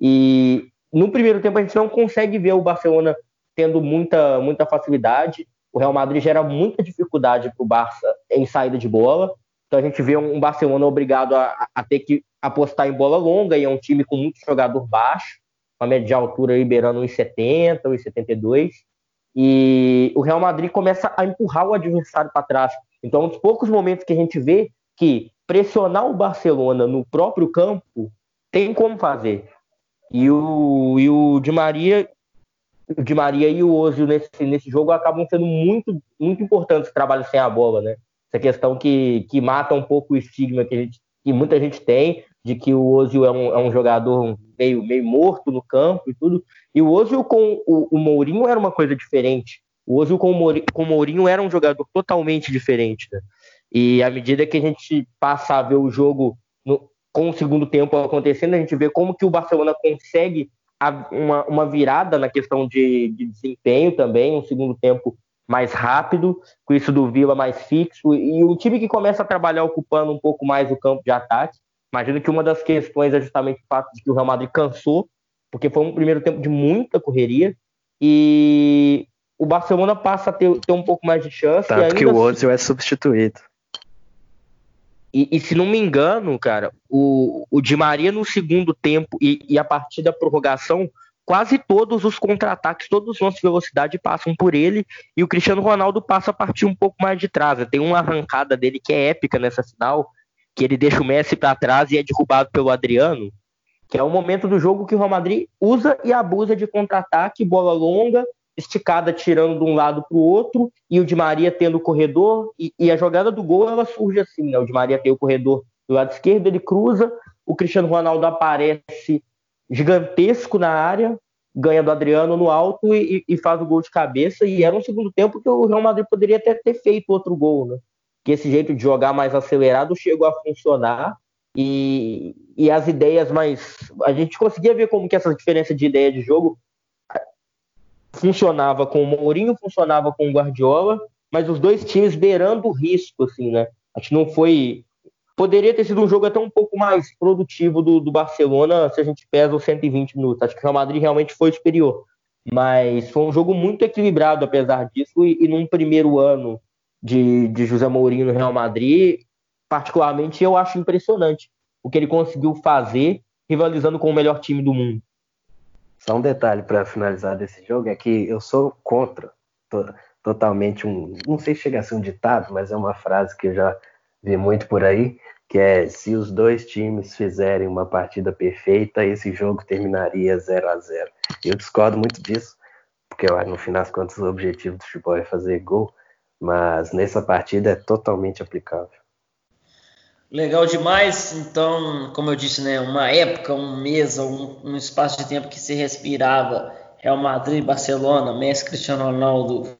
E no primeiro tempo a gente não consegue ver o Barcelona tendo muita, muita facilidade. O Real Madrid gera muita dificuldade para o Barça em saída de bola. Então a gente vê um Barcelona obrigado a, a, ter que apostar em bola longa e é um time com muito jogador baixo, uma média de altura liberando 1,70, 1,72. E o Real Madrid começa a empurrar o adversário para trás. Então, é um dos poucos momentos que a gente vê que pressionar o Barcelona no próprio campo tem como fazer. E o, e o Di Maria, o Di Maria e o Ozil nesse, nesse jogo acabam sendo muito, muito importantes trabalho sem a bola, né? Essa questão que, que mata um pouco o estigma que, gente, que muita gente tem de que o Ozil é um, é um jogador meio, meio morto no campo e tudo. E o Ozil com o, o Mourinho era uma coisa diferente. O Ozil com o, Mourinho, com o Mourinho era um jogador totalmente diferente. Né? E à medida que a gente passa a ver o jogo no, com o segundo tempo acontecendo, a gente vê como que o Barcelona consegue uma, uma virada na questão de, de desempenho também, um segundo tempo mais rápido, com isso do Vila mais fixo, e um time que começa a trabalhar ocupando um pouco mais o campo de ataque. Imagino que uma das questões é justamente o fato de que o Real Madrid cansou, porque foi um primeiro tempo de muita correria, e o Barcelona passa a ter, ter um pouco mais de chance. Tanto que o Ozil é substituído. E, e, se não me engano, cara, o, o Di Maria no segundo tempo e, e a partir da prorrogação, quase todos os contra-ataques, todos os lances de velocidade passam por ele e o Cristiano Ronaldo passa a partir um pouco mais de trás. Tem uma arrancada dele que é épica nessa final, que ele deixa o Messi para trás e é derrubado pelo Adriano, que é o momento do jogo que o Real Madrid usa e abusa de contra-ataque, bola longa, esticada tirando de um lado para o outro e o Di Maria tendo o corredor e, e, a jogada do gol ela surge assim, né? O Di Maria tem o corredor do lado esquerdo, ele cruza, o Cristiano Ronaldo aparece gigantesco na área, ganha do Adriano no alto e, e, faz o gol de cabeça e era um segundo tempo que o Real Madrid poderia até ter feito outro gol, né? Que esse jeito de jogar mais acelerado chegou a funcionar e, e as ideias mais a gente conseguia ver como que essa diferença de ideia de jogo funcionava com o Mourinho, funcionava com o Guardiola, mas os dois times beirando o risco, assim, né? Acho que não foi. Poderia ter sido um jogo até um pouco mais produtivo do, do Barcelona se a gente pesa os 120 minutos. Acho que o Real Madrid realmente foi superior. Mas foi um jogo muito equilibrado, apesar disso, e, e num primeiro ano de, de José Mourinho no Real Madrid, particularmente eu acho impressionante o que ele conseguiu fazer rivalizando com o melhor time do mundo. Só um detalhe para finalizar desse jogo é que eu sou contra to totalmente um, não sei se chega a ser um ditado, mas é uma frase que eu já vi muito por aí, que é se os dois times fizerem uma partida perfeita, esse jogo terminaria 0 a 0. Eu discordo muito disso, porque no final das contas o objetivo do futebol é fazer gol, mas nessa partida é totalmente aplicável. Legal demais. Então, como eu disse, né, uma época, um mês, um, um espaço de tempo que se respirava Real Madrid, Barcelona, Messi, Cristiano Ronaldo,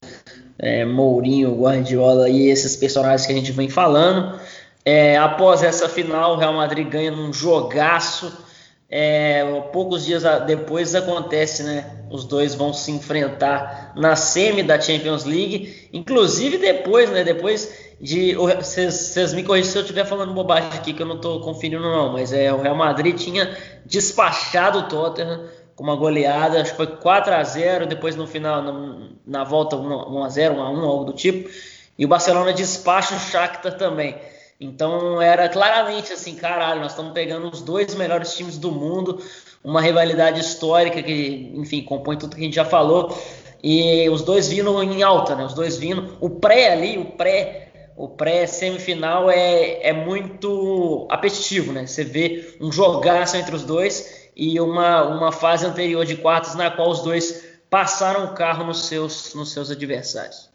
é, Mourinho, Guardiola e esses personagens que a gente vem falando. É, após essa final, o Real Madrid ganha num jogaço. É, poucos dias depois acontece, né? Os dois vão se enfrentar na semi da Champions League. Inclusive depois, né? Depois de. Vocês me corrigem se eu estiver falando bobagem aqui, que eu não estou conferindo, não. Mas é, o Real Madrid tinha despachado o Tottenham com uma goleada, acho que foi 4 a 0 depois no final, na, na volta 1 a 0 1 a 1 algo do tipo. E o Barcelona despacha o Shakhtar também. Então era claramente assim, caralho, nós estamos pegando os dois melhores times do mundo, uma rivalidade histórica que, enfim, compõe tudo que a gente já falou. E os dois vindo em alta, né? Os dois vindo. O pré ali, o pré o pré-semifinal é, é muito apetitivo, né? Você vê um jogaço entre os dois e uma, uma fase anterior de quartos na qual os dois passaram o carro nos seus, nos seus adversários.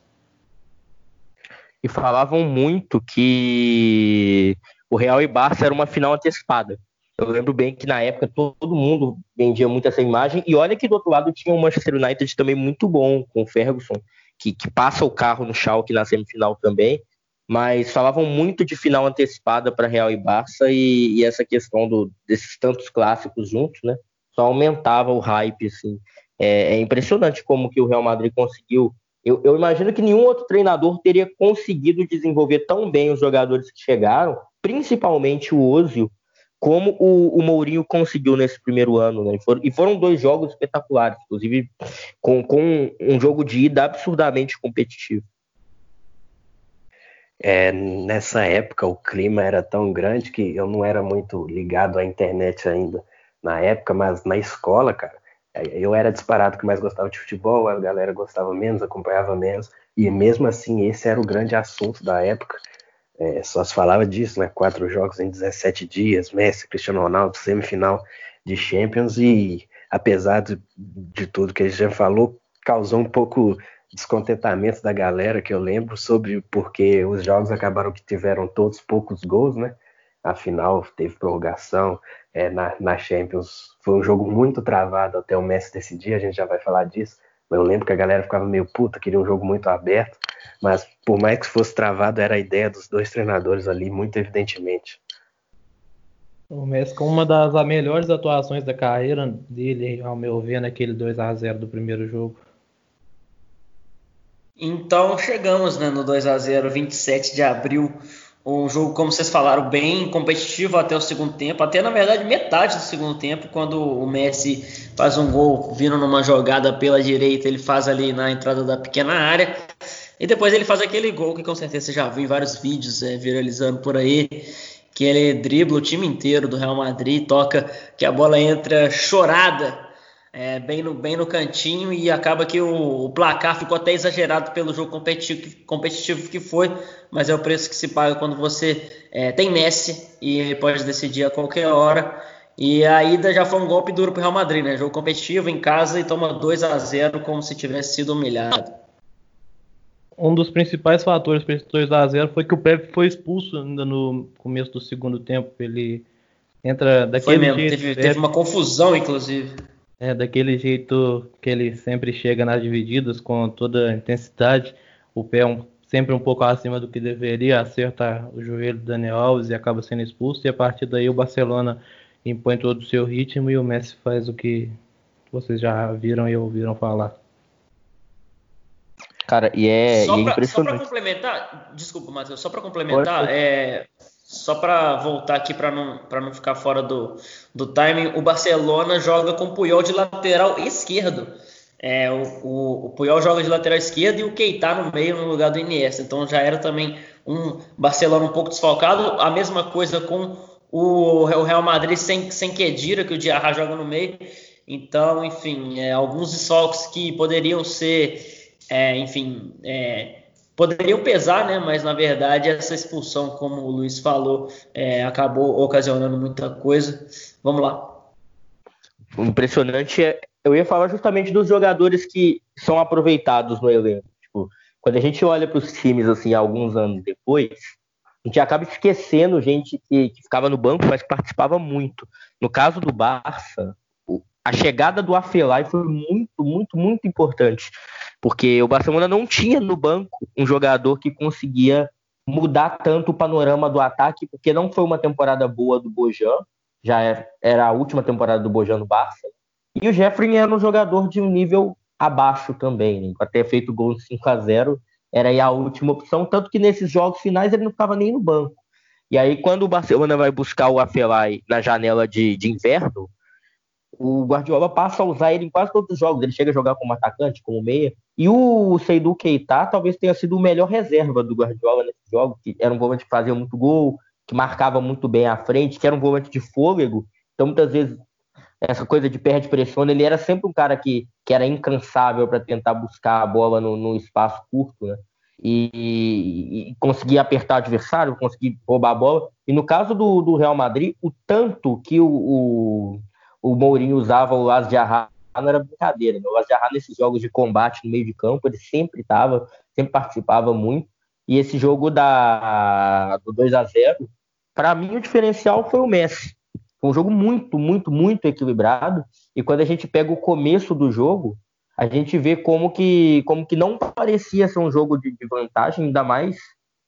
E falavam muito que o Real e Barça era uma final antecipada. Eu lembro bem que na época todo mundo vendia muito essa imagem. E olha que do outro lado tinha o Manchester United também muito bom, com o Ferguson, que, que passa o carro no Schalke na semifinal também mas falavam muito de final antecipada para Real e Barça e, e, essa questão do, desses tantos clássicos juntos, né? Só aumentava o hype, assim. É, é impressionante como que o Real Madrid conseguiu. Eu, eu, imagino que nenhum outro treinador teria conseguido desenvolver tão bem os jogadores que chegaram, principalmente o Ozil, como o, o Mourinho conseguiu nesse primeiro ano, né? E foram, e foram dois jogos espetaculares, inclusive com, com um jogo de ida absurdamente competitivo. É, nessa época o clima era tão grande que eu não era muito ligado à internet ainda na época, mas na escola, cara, eu era disparado que mais gostava de futebol, a galera gostava menos, acompanhava menos, e mesmo assim esse era o grande assunto da época. É, só se falava disso, né? Quatro jogos em 17 dias, Messi, Cristiano Ronaldo, semifinal de Champions, e apesar de, de tudo que a gente já falou, causou um pouco descontentamento da galera que eu lembro sobre porque os jogos acabaram que tiveram todos poucos gols, né? Afinal, teve prorrogação é, na, na Champions. Foi um jogo muito travado até o Messi decidir, a gente já vai falar disso. Eu lembro que a galera ficava meio puta, queria um jogo muito aberto, mas por mais que fosse travado, era a ideia dos dois treinadores ali, muito evidentemente. O Messi com uma das melhores atuações da carreira dele, ao meu ver, naquele 2 a 0 do primeiro jogo. Então chegamos né, no 2 a 0 27 de abril. Um jogo, como vocês falaram, bem competitivo até o segundo tempo, até na verdade metade do segundo tempo, quando o Messi faz um gol vindo numa jogada pela direita, ele faz ali na entrada da pequena área. E depois ele faz aquele gol que com certeza você já viu em vários vídeos é, viralizando por aí, que ele dribla o time inteiro do Real Madrid, toca que a bola entra chorada é, bem, no, bem no cantinho e acaba que o, o, placar ficou até exagerado pelo jogo competitivo, competitivo que foi, mas é o preço que se paga quando você é, tem Messi e pode decidir a qualquer hora. E a ida já foi um golpe duro para o Real Madrid, né? Jogo competitivo em casa e toma 2 a 0 como se tivesse sido humilhado. Um dos principais fatores para esse 2 a 0 foi que o Pepe foi expulso ainda no começo do segundo tempo. Ele entra daquele foi mesmo, jeito. Teve, teve uma confusão, inclusive. É, daquele jeito que ele sempre chega nas divididas com toda a intensidade, o pé um, sempre um pouco acima do que deveria, acerta o joelho do Daniel Alves e acaba sendo expulso, e a partir daí o Barcelona impõe todo o seu ritmo e o Messi faz o que vocês já viram e ouviram falar. Cara, e é, só e é pra, impressionante. Só para complementar, desculpa, Matheus, só para complementar, é, só para voltar aqui para não, não ficar fora do, do timing, o Barcelona joga com o Puyol de lateral esquerdo. É, o, o, o, Puyol joga de lateral esquerdo e o Keita no meio no lugar do Iniesta. Então já era também um Barcelona um pouco desfalcado. A mesma coisa com o, o Real Madrid sem, sem Kedira, que o Diarra joga no meio. Então, enfim, é, alguns desfalques que poderiam ser, é, enfim, é, poderiam pesar, né? Mas na verdade essa expulsão, como o Luiz falou, é, acabou ocasionando muita coisa. Vamos lá. Impressionante é, eu ia falar justamente dos jogadores que são aproveitados no elenco. Tipo, quando a gente olha para os times assim, alguns anos depois, a gente acaba esquecendo gente que, que ficava no banco, mas que participava muito. No caso do Barça, a chegada do Afelai foi muito, muito, muito importante, porque o Barcelona não tinha no banco um jogador que conseguia mudar tanto o panorama do ataque, porque não foi uma temporada boa do Bojan, já é, era a última temporada do Bojan no Barça, e o Jeffrey era um jogador de um nível abaixo também, né? até feito gol de 5 a 0 era aí a última opção, tanto que nesses jogos finais ele não ficava nem no banco. E aí, quando o Barcelona vai buscar o Afelai na janela de, de inverno, o Guardiola passa a usar ele em quase todos os jogos. Ele chega a jogar como atacante, como meia. E o Seydou Keita talvez tenha sido o melhor reserva do Guardiola nesse jogo, que era um volante que fazia muito gol, que marcava muito bem à frente, que era um volante de fôlego. Então, muitas vezes, essa coisa de perde pressão, ele era sempre um cara que, que era incansável para tentar buscar a bola no, no espaço curto, né? E, e, conseguir apertar o adversário, conseguir roubar a bola. E no caso do, do Real Madrid, o tanto que o, o, o Mourinho usava o Las de Arra não era brincadeira. Né? O de Arra, nesses jogos de combate no meio de campo, ele sempre estava, sempre participava muito. E esse jogo da, do 2 a 0 para mim o diferencial foi o Messi. Foi um jogo muito, muito, muito equilibrado. E quando a gente pega o começo do jogo, a gente vê como que, como que não parecia ser um jogo de, de vantagem, ainda mais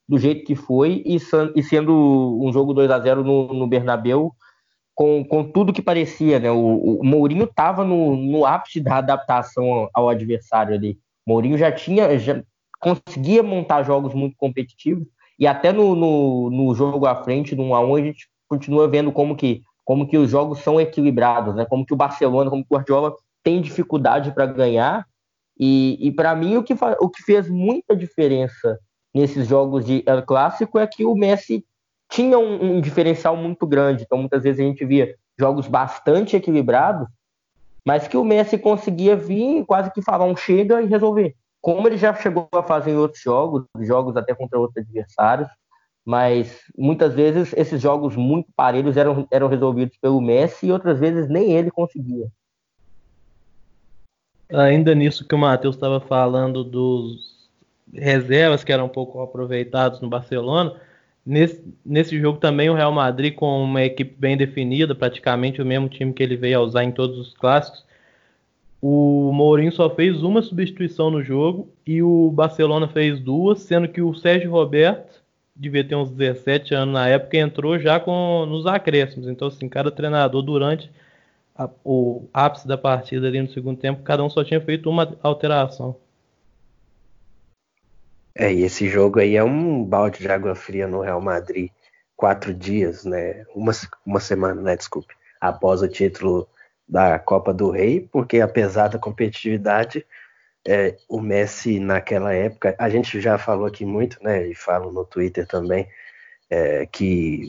do jeito que foi, e, e sendo um jogo 2 a 0 no, no Bernabéu, com, com tudo que parecia. Né? O, o Mourinho estava no, no ápice da adaptação ao adversário ali. O Mourinho já tinha, já conseguia montar jogos muito competitivos, e até no, no, no jogo à frente, no 1 a 1 a gente continua vendo como que como que os jogos são equilibrados, né? Como que o Barcelona, como que o Guardiola tem dificuldade para ganhar. E, e para mim o que, o que fez muita diferença nesses jogos de El Clássico é que o Messi tinha um, um diferencial muito grande. Então muitas vezes a gente via jogos bastante equilibrados, mas que o Messi conseguia vir quase que falar um chega e resolver. Como ele já chegou a fazer em outros jogos, jogos até contra outros adversários, mas muitas vezes esses jogos muito parelhos eram, eram resolvidos pelo Messi e outras vezes nem ele conseguia. Ainda nisso que o Matheus estava falando dos reservas que eram pouco aproveitados no Barcelona, nesse, nesse jogo também o Real Madrid com uma equipe bem definida, praticamente o mesmo time que ele veio a usar em todos os clássicos, o Mourinho só fez uma substituição no jogo e o Barcelona fez duas, sendo que o Sérgio Roberto devia ter uns 17 anos na época, entrou já com nos acréscimos. Então, assim, cada treinador durante a, o ápice da partida ali no segundo tempo, cada um só tinha feito uma alteração. É, e esse jogo aí é um balde de água fria no Real Madrid. Quatro dias, né? Uma, uma semana, né? Desculpe. Após o título da Copa do Rei, porque apesar da competitividade, é, o Messi naquela época, a gente já falou aqui muito, né, e falo no Twitter também, é, que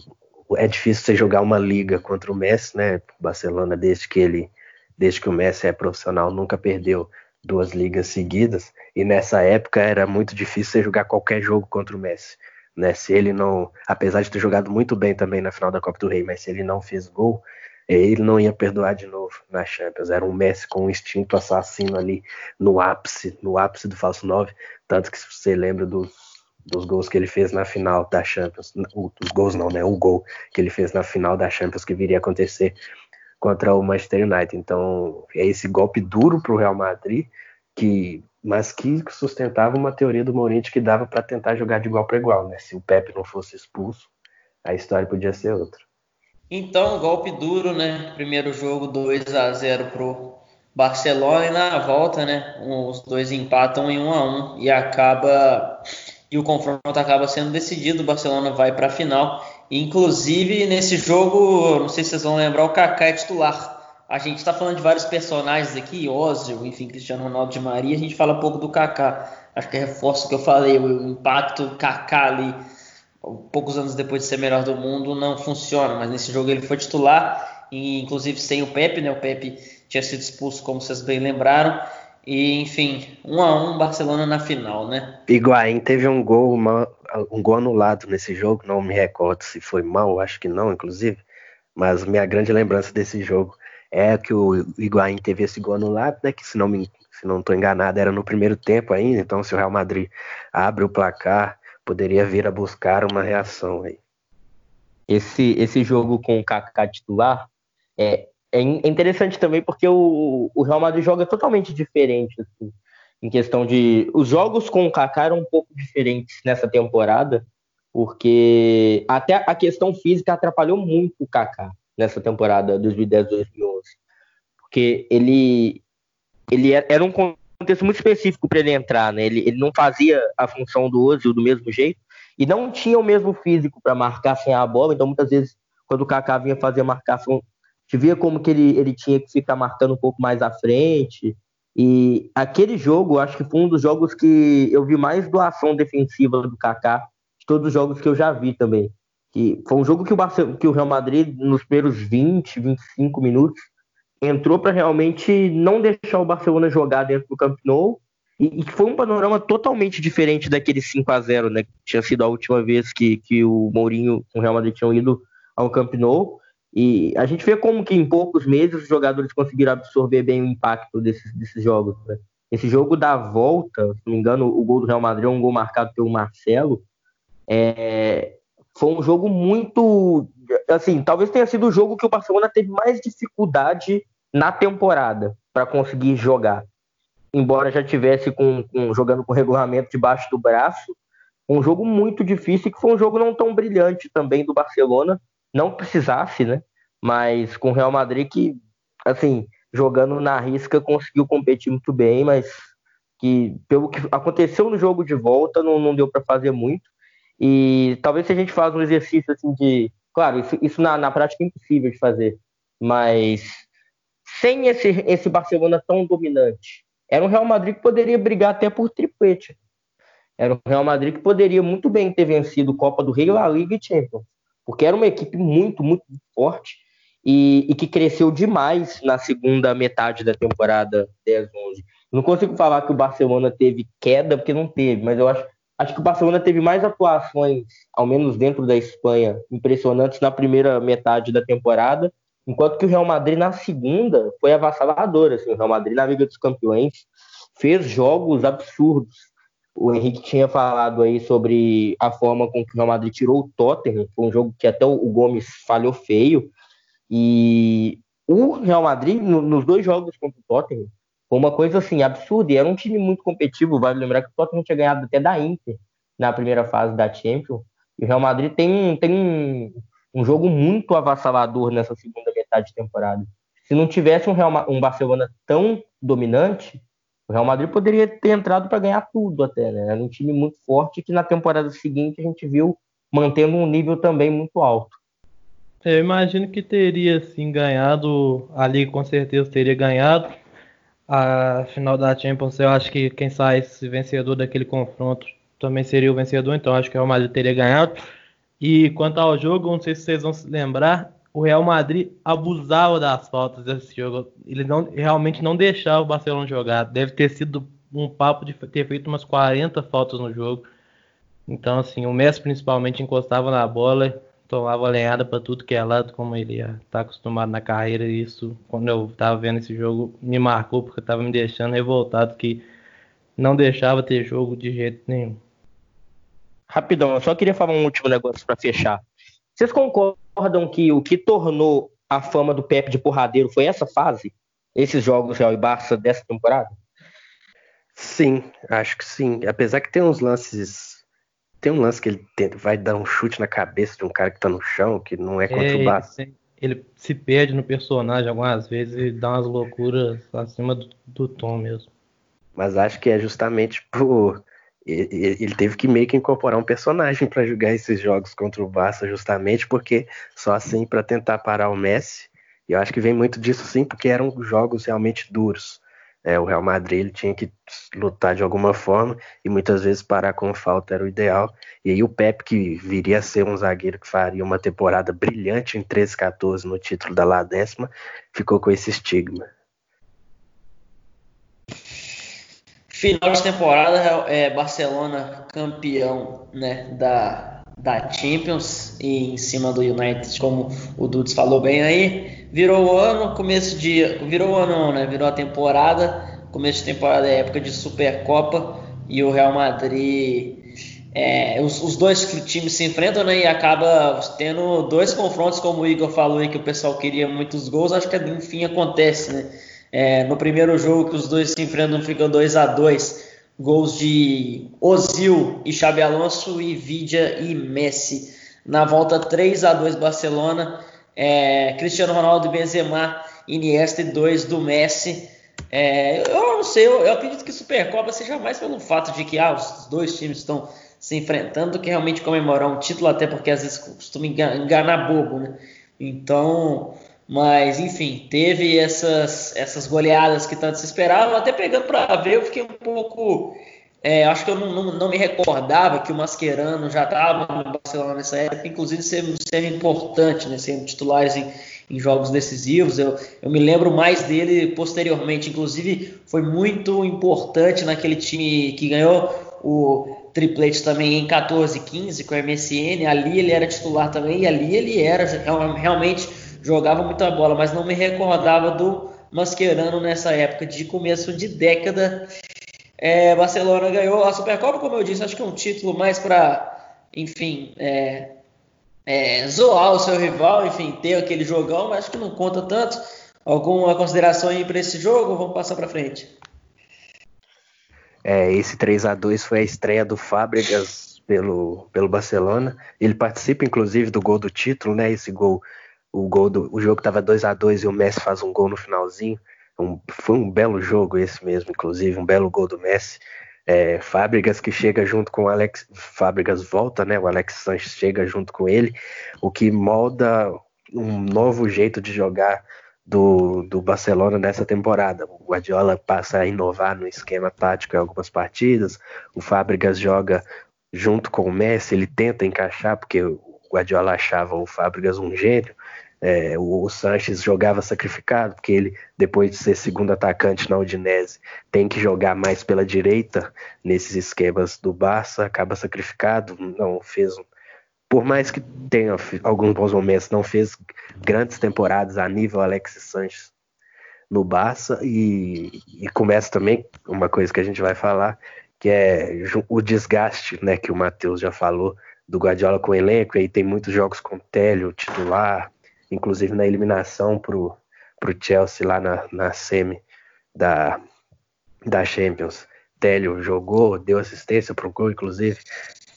é difícil você jogar uma liga contra o Messi, né, Barcelona desde que ele, desde que o Messi é profissional, nunca perdeu duas ligas seguidas, e nessa época era muito difícil você jogar qualquer jogo contra o Messi, né, se ele não, apesar de ter jogado muito bem também na final da Copa do Rei, mas se ele não fez gol, ele não ia perdoar de novo na Champions. Era um Messi com um instinto assassino ali no ápice, no ápice do falso 9. Tanto que você lembra dos, dos gols que ele fez na final da Champions. Os gols não, né? O gol que ele fez na final da Champions que viria a acontecer contra o Manchester United. Então, é esse golpe duro para o Real Madrid, que, mas que sustentava uma teoria do Mourinho que dava para tentar jogar de igual para igual, né? Se o Pepe não fosse expulso, a história podia ser outra. Então, golpe duro, né? Primeiro jogo 2 a 0 pro Barcelona e na volta, né? Os dois empatam em 1 a 1 e acaba e o confronto acaba sendo decidido. O Barcelona vai para a final. Inclusive nesse jogo, não sei se vocês vão lembrar, o Kaká é titular. A gente está falando de vários personagens aqui, Ozil, enfim, Cristiano Ronaldo de Maria. A gente fala pouco do Kaká. Acho que reforça o que eu falei, o impacto Kaká ali poucos anos depois de ser melhor do mundo, não funciona. Mas nesse jogo ele foi titular, inclusive sem o Pepe, né? O Pepe tinha sido expulso, como vocês bem lembraram. E, enfim, um a um Barcelona na final, né? Higuaín teve um gol, um gol anulado nesse jogo, não me recordo se foi mal, acho que não, inclusive. Mas minha grande lembrança desse jogo é que o Higuaín teve esse gol anulado, né? Que se não me se não estou enganado, era no primeiro tempo ainda. Então, se o Real Madrid abre o placar poderia vir a buscar uma reação aí. Esse, esse jogo com o Kaká titular é, é interessante também porque o, o Real Madrid joga totalmente diferente assim, em questão de os jogos com o Kaká eram um pouco diferentes nessa temporada porque até a questão física atrapalhou muito o Kaká nessa temporada 2010-2011 porque ele ele era um contexto muito específico para ele entrar, né? Ele, ele não fazia a função do Ozil do mesmo jeito e não tinha o mesmo físico para marcar sem a bola, então muitas vezes quando o Kaká vinha fazer a marcação gente via como que ele, ele tinha que ficar marcando um pouco mais à frente. E aquele jogo, acho que foi um dos jogos que eu vi mais doação defensiva do Kaká, de todos os jogos que eu já vi também. Que foi um jogo que o, Barcelona, que o Real Madrid, nos primeiros 20, 25 minutos, entrou para realmente não deixar o Barcelona jogar dentro do Camp Nou. E, e foi um panorama totalmente diferente daquele 5 a 0 né? Que tinha sido a última vez que, que o Mourinho o Real Madrid tinham ido ao Camp Nou. E a gente vê como que em poucos meses os jogadores conseguiram absorver bem o impacto desses, desses jogos. Né? Esse jogo da volta, se não me engano, o gol do Real Madrid é um gol marcado pelo Marcelo. É, foi um jogo muito. Assim, talvez tenha sido o jogo que o Barcelona teve mais dificuldade na temporada para conseguir jogar. Embora já tivesse com, com, jogando com regulamento debaixo do braço, um jogo muito difícil, que foi um jogo não tão brilhante também do Barcelona, não precisasse, né? Mas com o Real Madrid que, assim, jogando na risca, conseguiu competir muito bem, mas que pelo que aconteceu no jogo de volta, não, não deu para fazer muito. E talvez se a gente faz um exercício assim de. Claro, isso, isso na, na prática é impossível de fazer, mas sem esse, esse Barcelona tão dominante, era um Real Madrid que poderia brigar até por triplete. Era um Real Madrid que poderia muito bem ter vencido Copa do Rei, La Liga e Champions porque era uma equipe muito, muito forte e, e que cresceu demais na segunda metade da temporada 10-11. Não consigo falar que o Barcelona teve queda, porque não teve, mas eu acho, acho que o Barcelona teve mais atuações, ao menos dentro da Espanha, impressionantes na primeira metade da temporada, enquanto que o Real Madrid na segunda foi avassalador. Assim, o Real Madrid na Liga dos Campeões fez jogos absurdos o Henrique tinha falado aí sobre a forma com que o Real Madrid tirou o Tottenham, foi um jogo que até o Gomes falhou feio, e o Real Madrid, no, nos dois jogos contra o Tottenham, foi uma coisa assim, absurda, e era um time muito competitivo, vale lembrar que o Tottenham tinha ganhado até da Inter na primeira fase da Champions, e o Real Madrid tem, tem um, um jogo muito avassalador nessa segunda metade de temporada. Se não tivesse um, Real, um Barcelona tão dominante, o Real Madrid poderia ter entrado para ganhar tudo até, né? Era um time muito forte que na temporada seguinte a gente viu mantendo um nível também muito alto. Eu imagino que teria sim ganhado, ali com certeza teria ganhado. A final da Champions, eu acho que quem saísse vencedor daquele confronto também seria o vencedor, então acho que o Real Madrid teria ganhado. E quanto ao jogo, não sei se vocês vão se lembrar, o Real Madrid abusava das faltas desse jogo. Ele não, realmente não deixava o Barcelona jogar. Deve ter sido um papo de ter feito umas 40 faltas no jogo. Então, assim, o Messi principalmente encostava na bola, tomava lenhada para tudo que é lado, como ele está acostumado na carreira. E isso, quando eu estava vendo esse jogo, me marcou, porque estava me deixando revoltado que não deixava ter jogo de jeito nenhum. Rapidão, eu só queria falar um último negócio para fechar. Vocês concordam que o que tornou a fama do Pepe de porradeiro foi essa fase? Esses jogos Real e Barça dessa temporada? Sim, acho que sim. Apesar que tem uns lances. Tem um lance que ele tenta, vai dar um chute na cabeça de um cara que tá no chão, que não é contra é, o Barça. Ele, ele, se perde no personagem algumas vezes e dá umas loucuras acima do, do tom mesmo. Mas acho que é justamente por ele teve que meio que incorporar um personagem para jogar esses jogos contra o Barça, justamente porque só assim para tentar parar o Messi. E eu acho que vem muito disso sim, porque eram jogos realmente duros. É, o Real Madrid ele tinha que lutar de alguma forma e muitas vezes parar com falta era o ideal. E aí o Pep, que viria a ser um zagueiro que faria uma temporada brilhante em 13-14 no título da La Décima, ficou com esse estigma. Final de temporada, é Barcelona campeão né, da, da Champions e em cima do United, como o Dudes falou bem aí. Virou o ano, começo de. Virou ano, né? Virou a temporada. Começo de temporada é época de Supercopa e o Real Madrid. É, os, os, dois times se enfrentam né, e acaba tendo dois confrontos, como o Igor falou aí, que o pessoal queria muitos gols. Acho que enfim acontece, né? É, no primeiro jogo que os dois se enfrentam, ficam 2 a 2 Gols de Ozil e Xabi Alonso e Vidia e Messi. Na volta 3 a 2 Barcelona, é, Cristiano Ronaldo Benzema, Iniesta e 2 do Messi. É, eu não sei, eu, eu, acredito que Supercopa seja mais pelo fato de que ah, os dois times estão se enfrentando do que realmente comemorar um título, até porque às vezes costuma enganar bobo, né? Então, Mas, enfim, teve essas, essas goleadas que tanto se esperavam. Até pegando para ver, eu fiquei um pouco. É, acho que eu não, não, não, me recordava que o Mascherano já estava no Barcelona nessa época, inclusive sendo, sendo importante, né, sendo titular em, em jogos decisivos. Eu, eu me lembro mais dele posteriormente, inclusive foi muito importante naquele time que ganhou o triplete também em 14 15 com o MSN. Ali ele era titular também e ali ele era realmente jogava muita bola, mas não me recordava do Mascherano nessa época de começo de década. É, Barcelona ganhou a Supercopa, como eu disse, acho que é um título mais para, enfim, é, é, zoar o seu rival, enfim, ter aquele jogão, mas acho que não conta tanto. Alguma consideração aí para esse jogo? Vamos passar para frente. É, esse 3 a 2 foi a estreia do Fábricas pelo, pelo Barcelona. Ele participa, inclusive, do gol do título, né? Esse gol o gol do o jogo estava 2 a 2 e o Messi faz um gol no finalzinho. Um, foi um belo jogo esse mesmo, inclusive, um belo gol do Messi. É, Fábricas que chega junto com o Alex, Fábricas volta, né? O Alex Sanches chega junto com ele, o que molda um novo jeito de jogar do, do Barcelona nessa temporada. O Guardiola passa a inovar no esquema tático em algumas partidas, o Fábricas joga junto com o Messi, ele tenta encaixar, porque o Guardiola achava o Fábricas um gênio, é, o, Sanches jogava sacrificado, porque ele, depois de ser segundo atacante na Udinese, tem que jogar mais pela direita nesses esquemas do Barça, acaba sacrificado, não fez por mais que tenha alguns bons momentos, não fez grandes temporadas a nível Alexis Sanches no Barça e, e começa também uma coisa que a gente vai falar, que é o desgaste, né, que o Matheus já falou do Guardiola com o elenco, e aí tem muitos jogos com Télio titular, inclusive na eliminação pro, pro Chelsea lá na, na semi da, da Champions. Télio jogou, deu assistência pro gol, inclusive,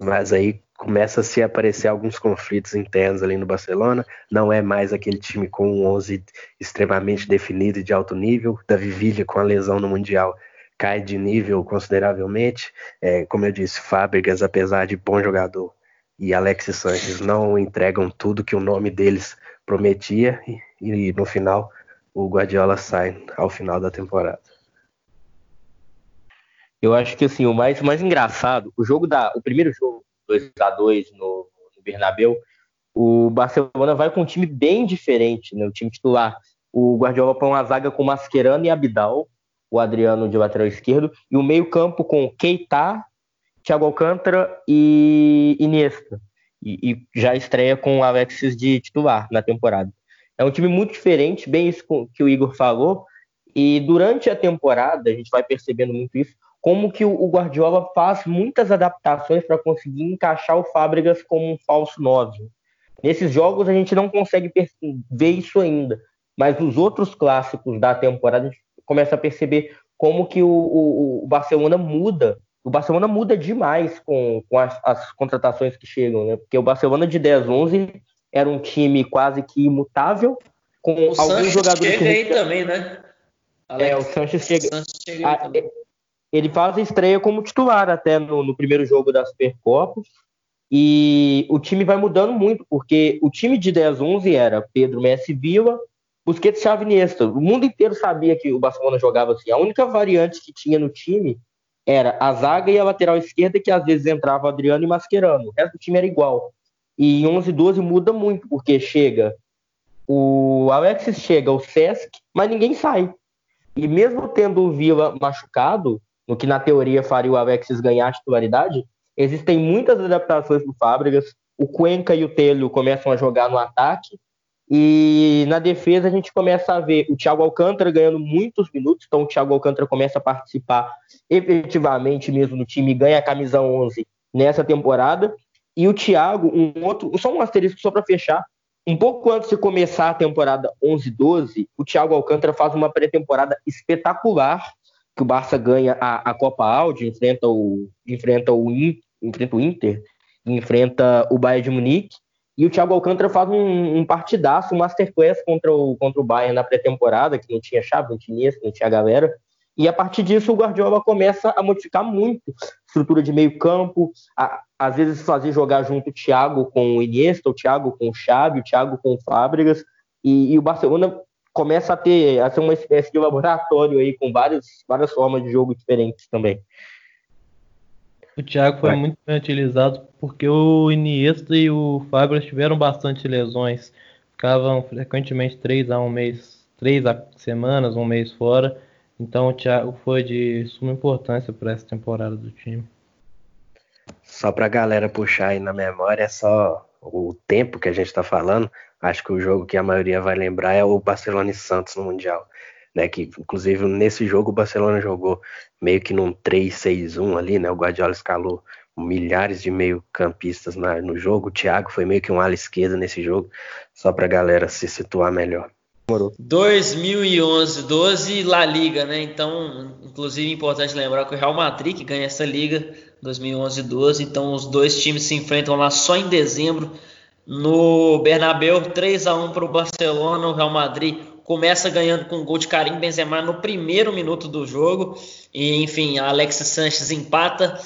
mas aí começa a se aparecer alguns conflitos internos ali no Barcelona. Não é mais aquele time com um 11 extremamente definido e de alto nível. Da Vivilha com a lesão no Mundial cai de nível consideravelmente. É, como eu disse, Fábricas, apesar de bom jogador, e Alexis Sanches não entregam tudo que o nome deles prometia e, e no final o Guardiola sai ao final da temporada. Eu acho que assim, o mais, mais engraçado, o jogo da. O primeiro jogo, 2 a 2 no, no Bernabéu, o Barcelona vai com um time bem diferente, né? O time titular. O Guardiola põe uma zaga com Mascherano e Abidal, o Adriano de lateral esquerdo, e o meio-campo com Keita, Thiago Alcântara e Iniesta e, e, já estreia com o Alexis de titular na temporada. É um time muito diferente, bem isso que o Igor falou, e durante a temporada a gente vai percebendo muito isso, como que o Guardiola faz muitas adaptações para conseguir encaixar o Fábricas como um falso 9. Nesses jogos a gente não consegue ver isso ainda, mas nos outros clássicos da temporada a gente começa a perceber como que o, o, o Barcelona muda o Barcelona muda demais com, com as, as, contratações que chegam, né? Porque o Barcelona de 10, 11 era um time quase que imutável, com o alguns Sanches jogadores. Chega aí também, né? Alex, é, o Sanches chega. Sanches chega a, ah, ele faz a estreia como titular até no, no primeiro jogo da Supercopa. E o time vai mudando muito, porque o time de 10, 11 era Pedro Messi Vila, Busquets Iniesta. O mundo inteiro sabia que o Barcelona jogava assim. A única variante que tinha no time era a zaga e a lateral esquerda, que às vezes entrava Adriano e Mascherano. O resto do time era igual. E em 11 12 muda muito, porque chega o Alexis chega, o Sesc, mas ninguém sai. E mesmo tendo o Vila machucado, no que na teoria faria o Alexis ganhar a titularidade, existem muitas adaptações do Fábricas. O Cuenca e o Telho começam a jogar no ataque, e na defesa a gente começa a ver o Thiago Alcântara ganhando muitos minutos, então o Thiago Alcântara começa a participar efetivamente mesmo no time, ganha a camisa 11 nessa temporada. E o Thiago, um outro, só um asterisco só para fechar, um pouco antes de começar a temporada 11-12, o Thiago Alcântara faz uma pré-temporada espetacular, que o Barça ganha a, a Copa Audi, enfrenta o enfrenta o, enfrenta o Inter, enfrenta o Bayern de Munique, e o Thiago Alcântara faz um, um partidaço, um masterclass contra o, contra o Bayern na pré-temporada, que não tinha chave, não tinha Iniesta, não tinha galera. E a partir disso o Guardiola começa a modificar muito estrutura de meio campo, a, às vezes fazer jogar junto o Thiago com o Iniesta, o Thiago com o Xavi, o Thiago com o Fábricas, E, e, o Barcelona começa a ter a ser uma espécie de laboratório aí com várias, várias formas de jogo diferentes também. O Thiago foi muito bem utilizado porque o Iniesta e o Fábio tiveram bastante lesões. Ficavam frequentemente três a um mês, três a semanas, um mês fora. Então o Thiago foi de suma importância para essa temporada do time. Só para a galera puxar aí na memória, é só o tempo que a gente está falando. Acho que o jogo que a maioria vai lembrar é o Barcelona e Santos no Mundial. Né, que inclusive nesse jogo o Barcelona jogou meio que num 3-6-1 ali, né? O Guardiola escalou milhares de meio-campistas no jogo. O Thiago foi meio que um ala esquerda nesse jogo, só para a galera se situar melhor. 2011, 12 La Liga, né? Então, inclusive importante lembrar que o Real Madrid que ganha essa liga 2011 12, então os dois times se enfrentam lá só em dezembro no Bernabéu, 3 a 1 para o Barcelona, o Real Madrid começa ganhando com um gol de Karim Benzema no primeiro minuto do jogo e enfim, a Alexis Sanches empata.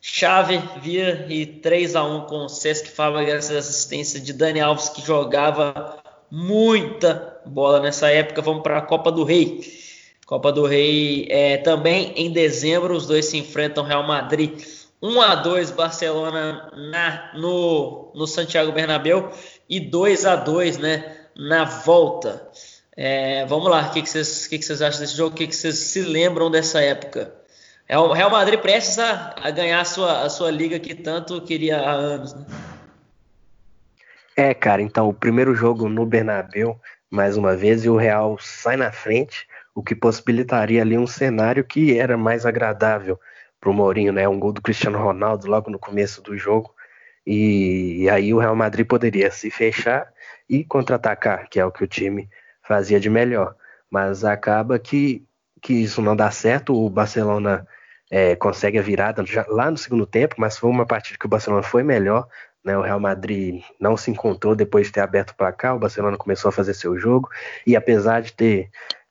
Chave vira e 3 a 1 com o Cesc Fábregas, assistência de Dani Alves que jogava muita bola nessa época. Vamos para a Copa do Rei. Copa do Rei é, também em dezembro, os dois se enfrentam Real Madrid 1 a 2 Barcelona na, no, no Santiago Bernabéu e 2 a 2 né, na volta. É, vamos lá, o que, vocês, que, que acham desse jogo? O que, que vocês se lembram dessa época? É o Real Madrid prestes a, a ganhar a sua, a sua liga que tanto queria há anos. Né? É, cara, então o primeiro jogo no Bernabéu, mais uma vez, e o Real sai na frente, o que possibilitaria ali um cenário que era mais agradável para o Mourinho, né? Um gol do Cristiano Ronaldo logo no começo do jogo. E, e aí o Real Madrid poderia se fechar e contra-atacar, que é o que o time fazia de melhor. Mas acaba que, que isso não dá certo. O Barcelona é, consegue a virada já, lá no segundo tempo, mas foi uma partida que o Barcelona foi melhor. Né, o Real Madrid não se encontrou depois de ter aberto o placar, o Barcelona começou a fazer seu jogo, e apesar de ter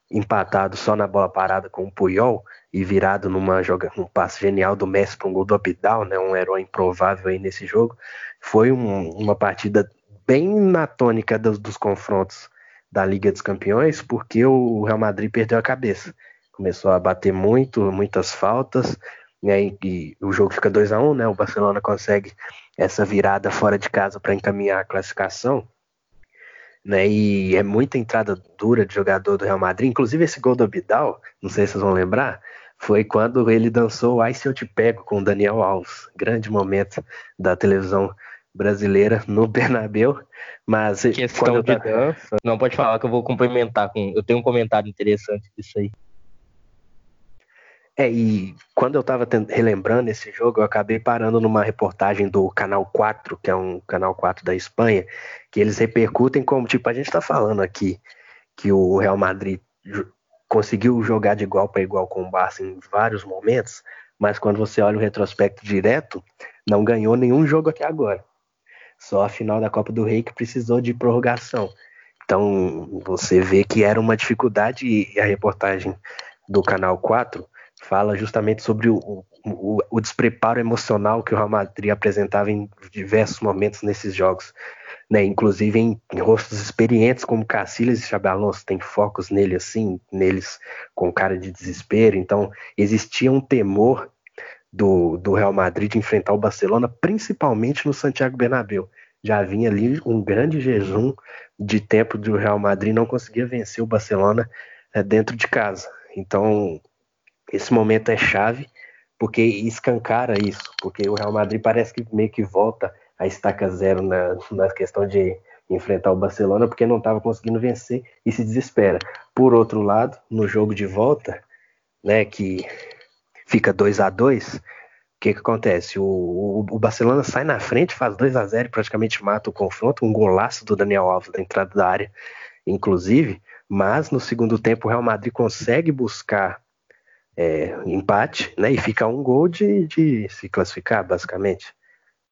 empatado só na bola parada com o Puyol e virado numa joga, um passe genial do Messi para um gol do Abidal, né, um herói improvável aí nesse jogo, foi um, uma partida bem na tônica dos, dos confrontos da Liga dos Campeões, porque o Real Madrid perdeu a cabeça. Começou a bater muito, muitas faltas, e, e o jogo fica 2 a 1 um, né? O Barcelona consegue essa virada fora de casa para encaminhar a classificação. Né, e é muita entrada dura de jogador do Real Madrid. Inclusive, esse gol do Abidal, não sei se vocês vão lembrar, foi quando ele dançou Ai Se Eu Te Pego com o Daniel Alves. Grande momento da televisão brasileira no *laughs* Bernabéu. Mas questão de dança, não pode falar que eu vou complementar com. Eu tenho um comentário interessante disso aí. É, e quando eu estava relembrando esse jogo, eu acabei parando numa reportagem do Canal 4, que é um canal 4 da Espanha, que eles repercutem como, tipo, a gente está falando aqui que o Real Madrid conseguiu jogar de igual para igual com o Barça em vários momentos, mas quando você olha o retrospecto direto, não ganhou nenhum jogo até agora. Só a final da Copa do Rei que precisou de prorrogação. Então você vê que era uma dificuldade e a reportagem do Canal 4 fala justamente sobre o, o, o, despreparo emocional que o Real Madrid apresentava em diversos momentos nesses jogos. Né? Inclusive em, em rostos experientes como Cacilhas e Xabi Alonso, tem focos nele assim, neles com cara de desespero. Então existia um temor do, do Real Madrid enfrentar o Barcelona, principalmente no Santiago Bernabéu. Já vinha ali um grande jejum de tempo do Real Madrid não conseguia vencer o Barcelona é, dentro de casa. Então esse momento é chave porque escancara isso, porque o Real Madrid parece que meio que volta a estaca zero na, na questão de enfrentar o Barcelona, porque não estava conseguindo vencer e se desespera. Por outro lado, no jogo de volta, né, que fica 2 a 2 o que, que acontece? O, o, o, Barcelona sai na frente, faz 2 a 0 e praticamente mata o confronto, um golaço do Daniel Alves da entrada da área, inclusive, mas no segundo tempo o Real Madrid consegue buscar é, empate, né? E fica um gol de, de se classificar, basicamente.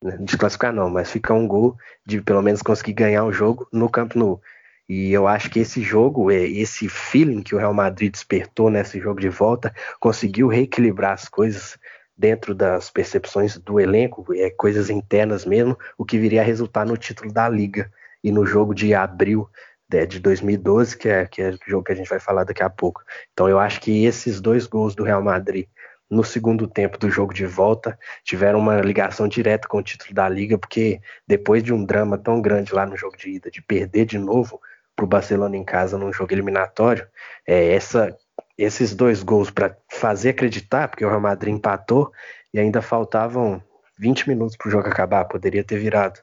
Né, de classificar não, mas fica um gol de pelo menos conseguir ganhar o jogo no Camp Nou. E eu acho que esse jogo, é, esse feeling que o Real Madrid despertou nesse jogo de volta, conseguiu reequilibrar as coisas dentro das percepções do elenco, é, coisas internas mesmo, o que viria a resultar no título da Liga e no jogo de abril é, de 2012, que é, que é o jogo que a gente vai falar daqui a pouco. Então eu acho que esses dois gols do Real Madrid no segundo tempo do jogo de volta tiveram uma ligação direta com o título da liga, porque depois de um drama tão grande lá no jogo de ida, de perder de novo para o Barcelona em casa num jogo eliminatório, é, essa, esses dois gols para fazer acreditar, porque o Real Madrid empatou e ainda faltavam 20 minutos para o jogo acabar, poderia ter virado.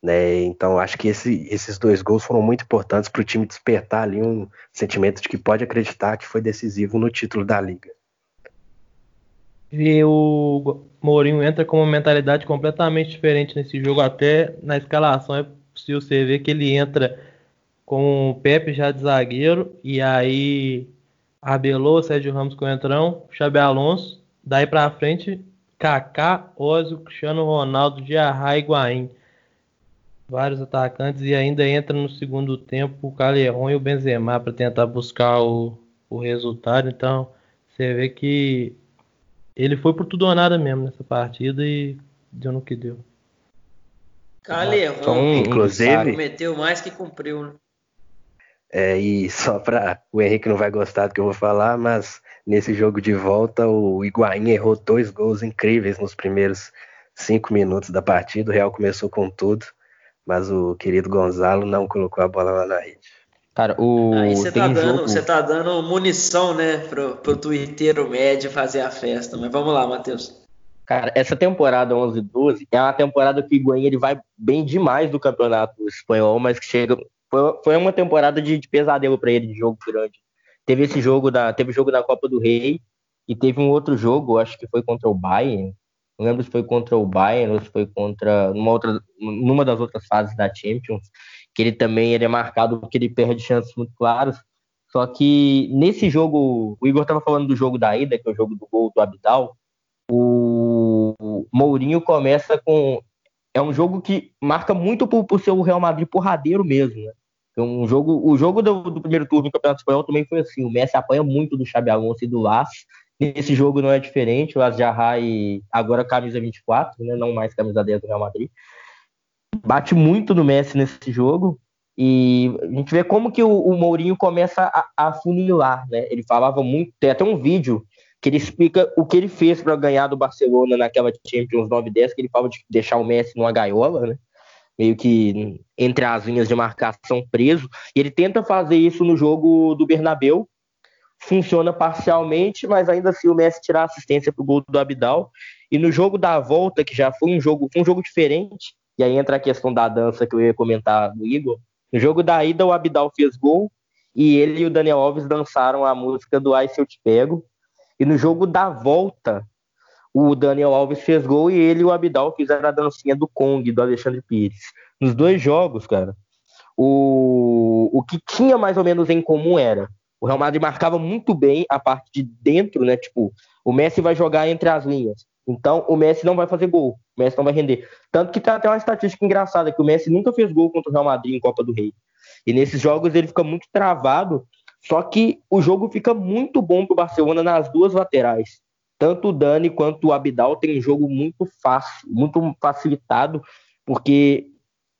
Né? Então, acho que esse, esses dois gols foram muito importantes para o time despertar ali um sentimento de que pode acreditar que foi decisivo no título da liga. E o Mourinho entra com uma mentalidade completamente diferente nesse jogo, até na escalação é possível você ver que ele entra com o Pepe já de zagueiro, e aí Abelô, Sérgio Ramos com o entrão, Xabi Alonso, daí para frente, Kaká, Ozio, Cristiano Ronaldo, Diarra e Higuaín vários atacantes e ainda entra no segundo tempo o Calerron e o Benzema para tentar buscar o, o resultado. Então você vê que ele foi por tudo ou nada mesmo nessa partida e deu no que deu. Calerron, então, inclusive, prometeu mais que cumpriu. Né? É, e só para o Henrique não vai gostar do que eu vou falar, mas nesse jogo de volta o Higuaín errou dois gols incríveis nos primeiros cinco minutos da partida. O Real começou com tudo mas o querido Gonzalo não colocou a bola lá na rede. Cara, o. Aí você tá, dando, jogo... tá dando munição, né, pro, pro Twitter médio fazer a festa. Mas vamos lá, Matheus. Cara, essa temporada 11-12 é uma temporada que o Higuaín ele vai bem demais do campeonato espanhol, mas que chega. Foi, foi uma temporada de, de pesadelo para ele, de jogo grande. Teve esse jogo da. Teve jogo da Copa do Rei e teve um outro jogo, acho que foi contra o Bayern, não lembro se foi contra o Bayern ou se foi contra numa, outra, numa das outras fases da Champions, que ele também ele é marcado porque ele perde chances muito claras. Só que nesse jogo, o Igor estava falando do jogo da ida, que é o jogo do gol do Abidal, o Mourinho começa com. É um jogo que marca muito por, por ser o Real Madrid porradeiro mesmo, né? É um jogo, o jogo do, do, primeiro turno do Campeonato Espanhol também foi assim. O Messi apanha muito do Xabi Alonso e do Lasso, Nesse jogo não é diferente, o Azjarrai agora camisa 24, né, não mais camisa 10 do Real Madrid. Bate muito no Messi nesse jogo e a gente vê como que o, o Mourinho começa a, a funilar, né? Ele falava muito, tem até um vídeo que ele explica o que ele fez para ganhar do Barcelona naquela Champions 9-10, que ele fala de deixar o Messi numa gaiola, né? Meio que entre as linhas de marcação preso. E ele tenta fazer isso no jogo do Bernabeu, funciona parcialmente, mas ainda assim o Messi tirar assistência para o gol do Abidal. E no jogo da volta, que já foi um jogo, um jogo diferente, e aí entra a questão da dança que eu ia comentar no Igor. No jogo da ida, o Abidal fez gol e ele e o Daniel Alves dançaram a música do Ai Se Eu Te Pego. E no jogo da volta, o Daniel Alves fez gol e ele e o Abidal fizeram a dancinha do Kong, do Alexandre Pires. Nos dois jogos, cara, o, o que tinha mais ou menos em comum era o Real Madrid marcava muito bem a parte de dentro, né? Tipo, o Messi vai jogar entre as linhas. Então, o Messi não vai fazer gol. O Messi não vai render. Tanto que tem até uma estatística engraçada, que o Messi nunca fez gol contra o Real Madrid em Copa do Rei. E nesses jogos ele fica muito travado, só que o jogo fica muito bom para o Barcelona nas duas laterais. Tanto o Dani quanto o Abidal tem um jogo muito fácil, muito facilitado, porque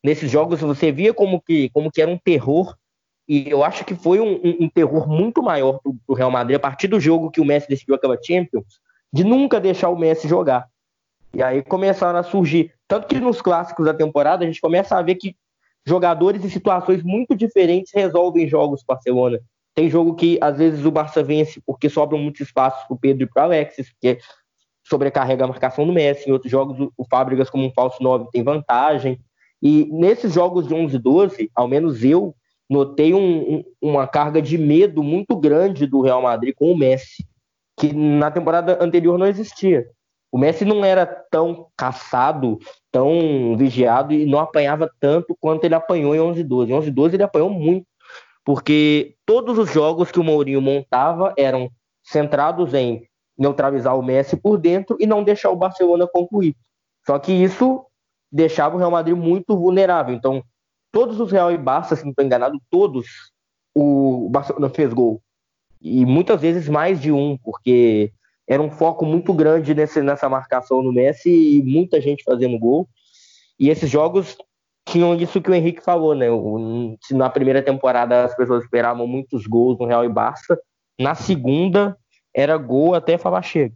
nesses jogos você via como que, como que era um terror e eu acho que foi um, um, um terror muito maior para o Real Madrid a partir do jogo que o Messi decidiu aquela Champions, de nunca deixar o Messi jogar. E aí começaram a surgir. Tanto que nos clássicos da temporada a gente começa a ver que jogadores em situações muito diferentes resolvem jogos com o Barcelona. Tem jogo que às vezes o Barça vence porque sobram muitos espaços para o Pedro e para o Alexis, porque sobrecarrega a marcação do Messi. Em outros jogos, o Fábricas, como um falso 9, tem vantagem. E nesses jogos de 11 e 12, ao menos eu notei um, um, uma carga de medo muito grande do Real Madrid com o Messi, que na temporada anterior não existia. O Messi não era tão caçado, tão vigiado e não apanhava tanto quanto ele apanhou em 11-12. Em 11-12 ele apanhou muito, porque todos os jogos que o Mourinho montava eram centrados em neutralizar o Messi por dentro e não deixar o Barcelona concluir. Só que isso deixava o Real Madrid muito vulnerável. Então, todos os Real e Barça, se não estou enganado, todos o Barcelona fez gol. E muitas vezes mais de um, porque era um foco muito grande nesse, nessa marcação no Messi e muita gente fazendo gol. E esses jogos tinham isso que o Henrique falou, né? Se na primeira temporada as pessoas esperavam muitos gols no Real e Barça, na segunda era gol até falar chega.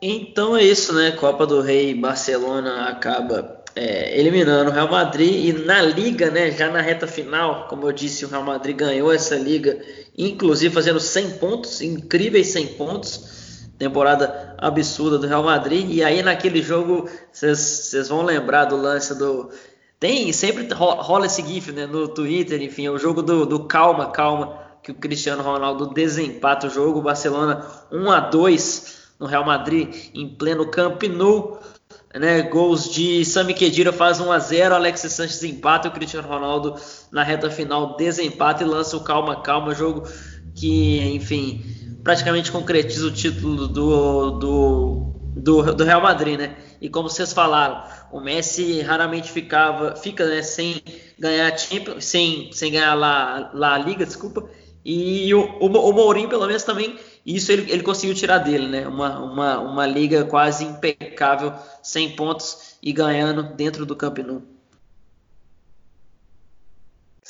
Então é isso, né? Copa do Rei Barcelona acaba é, eliminando o Real Madrid e na liga, né? Já na reta final, como eu disse, o Real Madrid ganhou essa liga, inclusive fazendo 100 pontos, incríveis 100 pontos temporada absurda do Real Madrid. E aí naquele jogo, vocês vão lembrar do lance do. Tem, sempre rola esse GIF né, no Twitter, enfim, é o jogo do, do calma, calma, que o Cristiano Ronaldo desempata o jogo, Barcelona 1 a 2 no Real Madrid em pleno Camp Nou. Né, gols de Sami Khedira faz 1 a 0, Alexis Sanches empata o Cristiano Ronaldo na reta final desempata e lança o calma calma, jogo que, enfim, praticamente concretiza o título do, do, do, do, Real Madrid, né? E como vocês falaram, o Messi raramente ficava, fica né, sem ganhar Champions, sem, sem ganhar lá, lá a Liga, desculpa. E o, o, o Mourinho, pelo menos, também, isso ele, ele conseguiu tirar dele, né? Uma, uma, uma liga quase impecável, 100 pontos e ganhando dentro do Camp Nou.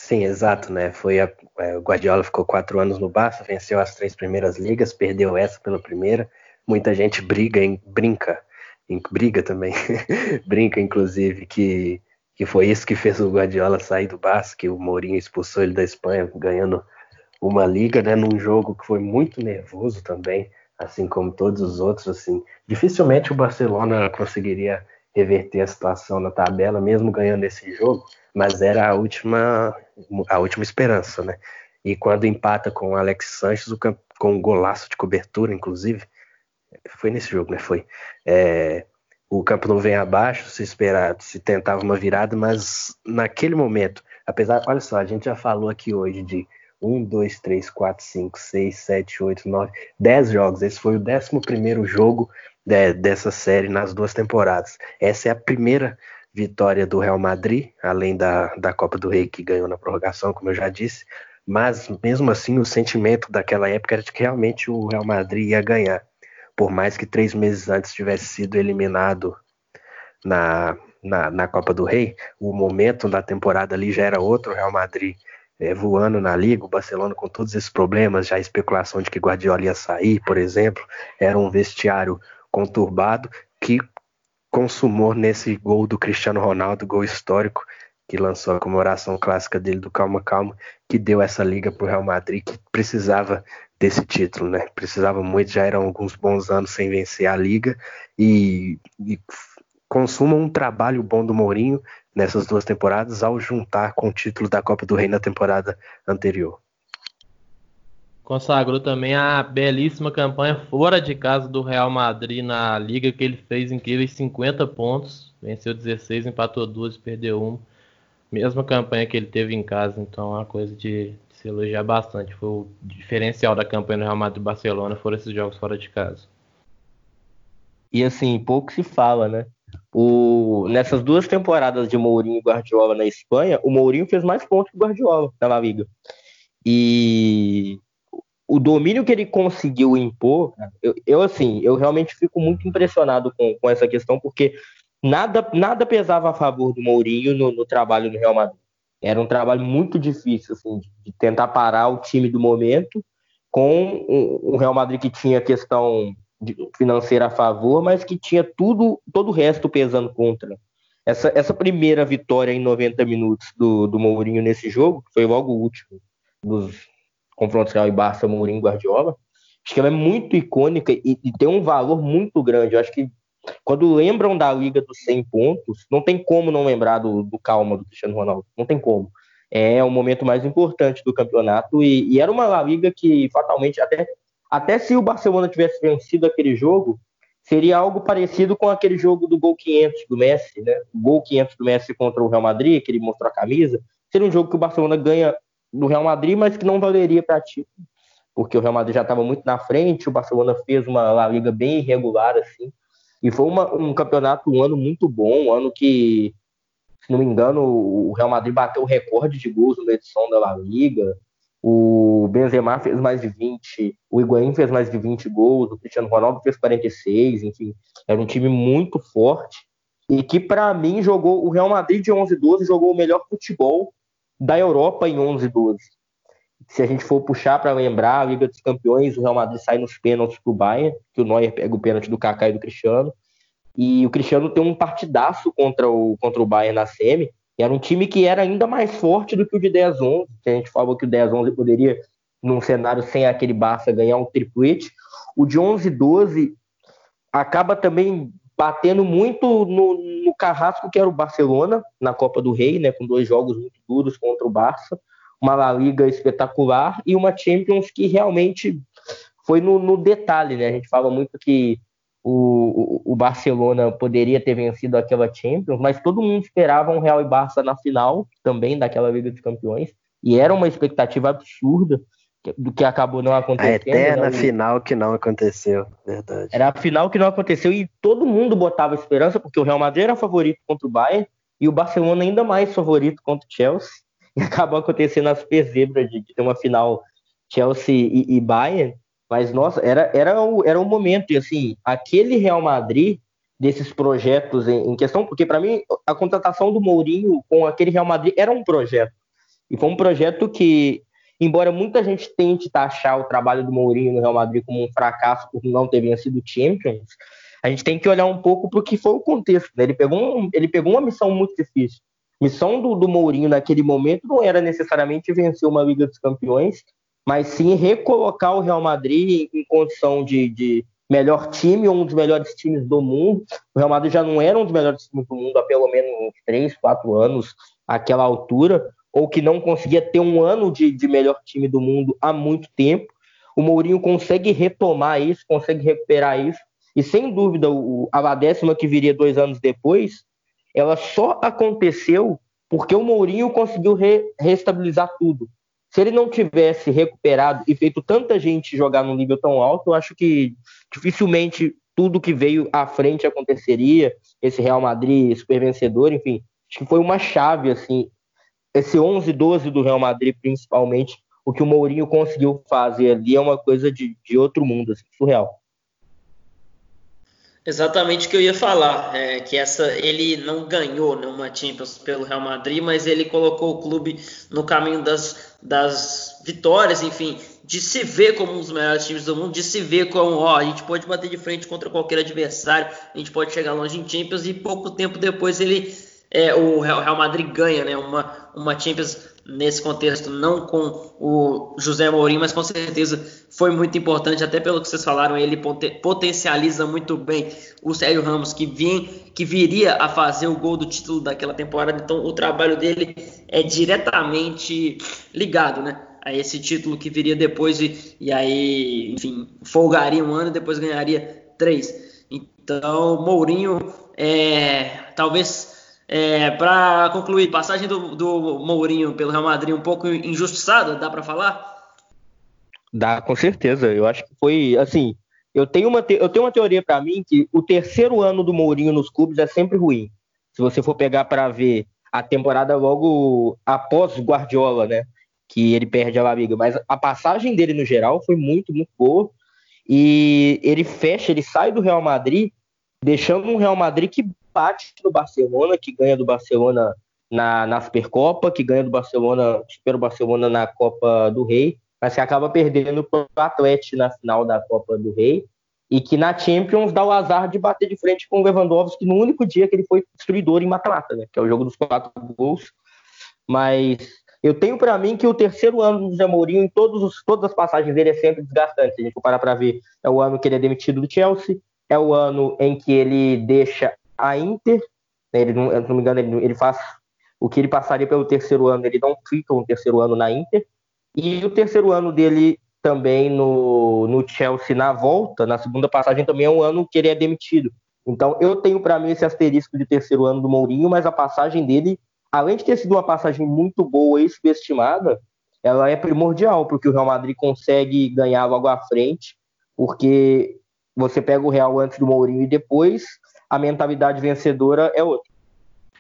Sim, exato, né? Foi a, é, o Guardiola ficou quatro anos no Barça, venceu as três primeiras ligas, perdeu essa pela primeira. Muita gente briga, em, brinca, em, briga também, *laughs* brinca inclusive que que foi isso que fez o Guardiola sair do Barça, que o Mourinho expulsou ele da Espanha, ganhando uma liga, né? Num jogo que foi muito nervoso também, assim como todos os outros, assim. Dificilmente o Barcelona conseguiria reverter a situação na tabela, mesmo ganhando esse jogo mas era a última, a última esperança, né? E quando empata com o Alex Sanches, o com um golaço de cobertura, inclusive, foi nesse jogo, né? Foi. É, o campo não vem abaixo, se esperava, se tentava uma virada, mas naquele momento, apesar, olha só, a gente já falou aqui hoje de 1, 2, 3, 4, 5, 6, 7, 8, 9, 10 jogos. Esse foi o 11 jogo de, dessa série nas duas temporadas. Essa é a primeira vitória do Real Madrid, além da, da Copa do Rei que ganhou na prorrogação, como eu já disse, mas mesmo assim o sentimento daquela época era de que realmente o Real Madrid ia ganhar, por mais que três meses antes tivesse sido eliminado na, na, na Copa do Rei, o momento da temporada ali já era outro, o Real Madrid é, voando na liga, o Barcelona com todos esses problemas, já a especulação de que Guardiola ia sair, por exemplo, era um vestiário conturbado que consumou nesse gol do Cristiano Ronaldo, gol histórico, que lançou a comemoração clássica dele do Calma Calma, que deu essa liga para o Real Madrid, que precisava desse título, né? Precisava muito, já eram alguns bons anos sem vencer a liga e, e consuma um trabalho bom do Mourinho nessas duas temporadas ao juntar com o título da Copa do Rei na temporada anterior consagrou também a belíssima campanha fora de casa do Real Madrid na liga que ele fez incríveis 50 pontos, venceu 16, empatou duas, perdeu um. Mesma campanha que ele teve em casa, então é uma coisa de, de se elogiar bastante. Foi o diferencial da campanha do Real Madrid e Barcelona, foram esses jogos fora de casa. E assim, pouco se fala, né? O, nessas duas temporadas de Mourinho e Guardiola na Espanha, o Mourinho fez mais pontos que o Guardiola na La Liga. E o domínio que ele conseguiu impor, eu, eu, assim, eu realmente fico muito impressionado com, com essa questão, porque nada, nada pesava a favor do Mourinho no, no trabalho do Real Madrid. Era um trabalho muito difícil, assim, de, de tentar parar o time do momento com o, o Real Madrid que tinha questão financeira a favor, mas que tinha tudo, todo o resto pesando contra. Essa, essa primeira vitória em 90 minutos do, do Mourinho nesse jogo, foi logo o último dos confrontos Real e Barça, Mourinho e Guardiola, acho que ela é muito icônica e, e, tem um valor muito grande. Eu acho que quando lembram da Liga dos 100 pontos, não tem como não lembrar do, do calma do Cristiano Ronaldo. Não tem como. É o momento mais importante do campeonato e, e era uma La Liga que fatalmente até até se o Barcelona tivesse vencido aquele jogo, seria algo parecido com aquele jogo do gol 500 do Messi, né? O gol 500 do Messi contra o Real Madrid, que ele mostrou a camisa. Seria um jogo que o Barcelona ganha do Real Madrid, mas que não valeria para título, porque o Real Madrid já estava muito na frente, o Barcelona fez uma La Liga bem irregular, assim, e foi uma, um campeonato, um ano muito bom, um ano que, se não me engano, o Real Madrid bateu o recorde de gols na edição da La Liga, o Benzema fez mais de 20, o Higuaín fez mais de 20 gols, o Cristiano Ronaldo fez 46, enfim, era um time muito forte, e que para mim jogou o Real Madrid de 11-12 jogou o melhor futebol da Europa em 11-12. Se a gente for puxar para lembrar a Liga dos Campeões, o Real Madrid sai nos pênaltis pro Bayern, que o Neuer pega o pênalti do Kaká e do Cristiano. E o Cristiano tem um partidaço contra o, contra o Bayern na semi. Era um time que era ainda mais forte do que o de 10-11. Que a gente falou que o 10-11 poderia, num cenário sem aquele Barça, ganhar um triplete. O de 11-12 acaba também batendo muito no, no carrasco que era o Barcelona na Copa do Rei, né, com dois jogos muito duros contra o Barça, uma La Liga espetacular e uma Champions que realmente foi no, no detalhe, né? A gente fala muito que o, o, Barcelona poderia ter vencido aquela Champions, mas todo mundo esperava um Real e Barça na final também daquela Liga dos Campeões e era uma expectativa absurda do que acabou não acontecendo. A eterna né? final que não aconteceu, verdade. Era a final que não aconteceu e todo mundo botava esperança, porque o Real Madrid era favorito contra o Bayern e o Barcelona ainda mais favorito contra o Chelsea. *laughs* E acabou acontecendo as pesebras de, de ter uma final Chelsea e, e, Bayern. Mas, nossa, era, era, o, era o momento. E, assim, aquele Real Madrid, desses projetos em, em questão, porque, para mim, a contratação do Mourinho com aquele Real Madrid era um projeto. E foi um projeto que embora muita gente tente taxar o trabalho do Mourinho no Real Madrid como um fracasso por não ter vencido Champions, a gente tem que olhar um pouco para o que foi o contexto. Né? Ele, pegou um, ele pegou uma missão muito difícil. A missão do, do Mourinho naquele momento não era necessariamente vencer uma Liga dos Campeões, mas sim recolocar o Real Madrid em, em condição de, de melhor time, um dos melhores times do mundo. O Real Madrid já não era um dos melhores times do mundo há pelo menos uns 3, 4 anos, àquela altura ou que não conseguia ter um ano de, de melhor time do mundo há muito tempo. O Mourinho consegue retomar isso, consegue recuperar isso, e sem dúvida o, a décima que viria dois anos depois, ela só aconteceu porque o Mourinho conseguiu re, restabilizar tudo. Se ele não tivesse recuperado e feito tanta gente jogar num nível tão alto, eu acho que dificilmente tudo que veio à frente aconteceria. Esse Real Madrid super vencedor, enfim, acho que foi uma chave assim esse 11-12 do Real Madrid, principalmente, o que o Mourinho conseguiu fazer ali é uma coisa de, de outro mundo, assim, surreal. Exatamente o que eu ia falar, é que essa ele não ganhou numa Champions pelo Real Madrid, mas ele colocou o clube no caminho das, das vitórias, enfim, de se ver como um dos melhores times do mundo, de se ver como, ó, a gente pode bater de frente contra qualquer adversário, a gente pode chegar longe em Champions e pouco tempo depois ele é, o Real Madrid ganha né, uma, uma Champions nesse contexto, não com o José Mourinho, mas com certeza foi muito importante, até pelo que vocês falaram, ele potencializa muito bem o Sérgio Ramos, que, vinha, que viria a fazer o gol do título daquela temporada, então o trabalho dele é diretamente ligado né, a esse título que viria depois, e, e aí, enfim, folgaria um ano e depois ganharia três. Então, Mourinho é talvez é, para concluir, passagem do, do Mourinho pelo Real Madrid um pouco injustiçada, dá para falar? Dá, com certeza. Eu acho que foi assim. Eu tenho uma, te eu tenho uma teoria para mim que o terceiro ano do Mourinho nos clubes é sempre ruim. Se você for pegar para ver a temporada logo após Guardiola, né? Que ele perde a La Liga. Mas a passagem dele no geral foi muito, muito boa. E ele fecha, ele sai do Real Madrid, deixando um Real Madrid que empate no Barcelona, que ganha do Barcelona na, na Supercopa, que ganha do Barcelona, o Barcelona na Copa do Rei, mas que acaba perdendo para o Atlético na final da Copa do Rei, e que na Champions dá o azar de bater de frente com o Lewandowski no único dia que ele foi destruidor em mata-mata, né, que é o jogo dos quatro gols. Mas eu tenho para mim que o terceiro ano do José Mourinho, em todos os, todas as passagens dele, é sempre desgastante. Se a gente parar para ver, é o ano que ele é demitido do Chelsea, é o ano em que ele deixa a Inter, né, ele não, não me engano, ele, ele, faz o que ele passaria pelo terceiro ano, ele não fica um terceiro ano na Inter. E o terceiro ano dele também no, no Chelsea na volta, na segunda passagem, também é um ano que ele é demitido. Então eu tenho para mim esse asterisco de terceiro ano do Mourinho, mas a passagem dele, além de ter sido uma passagem muito boa e subestimada, ela é primordial, porque o Real Madrid consegue ganhar logo à frente, porque você pega o Real antes do Mourinho e depois, a mentalidade vencedora é outra.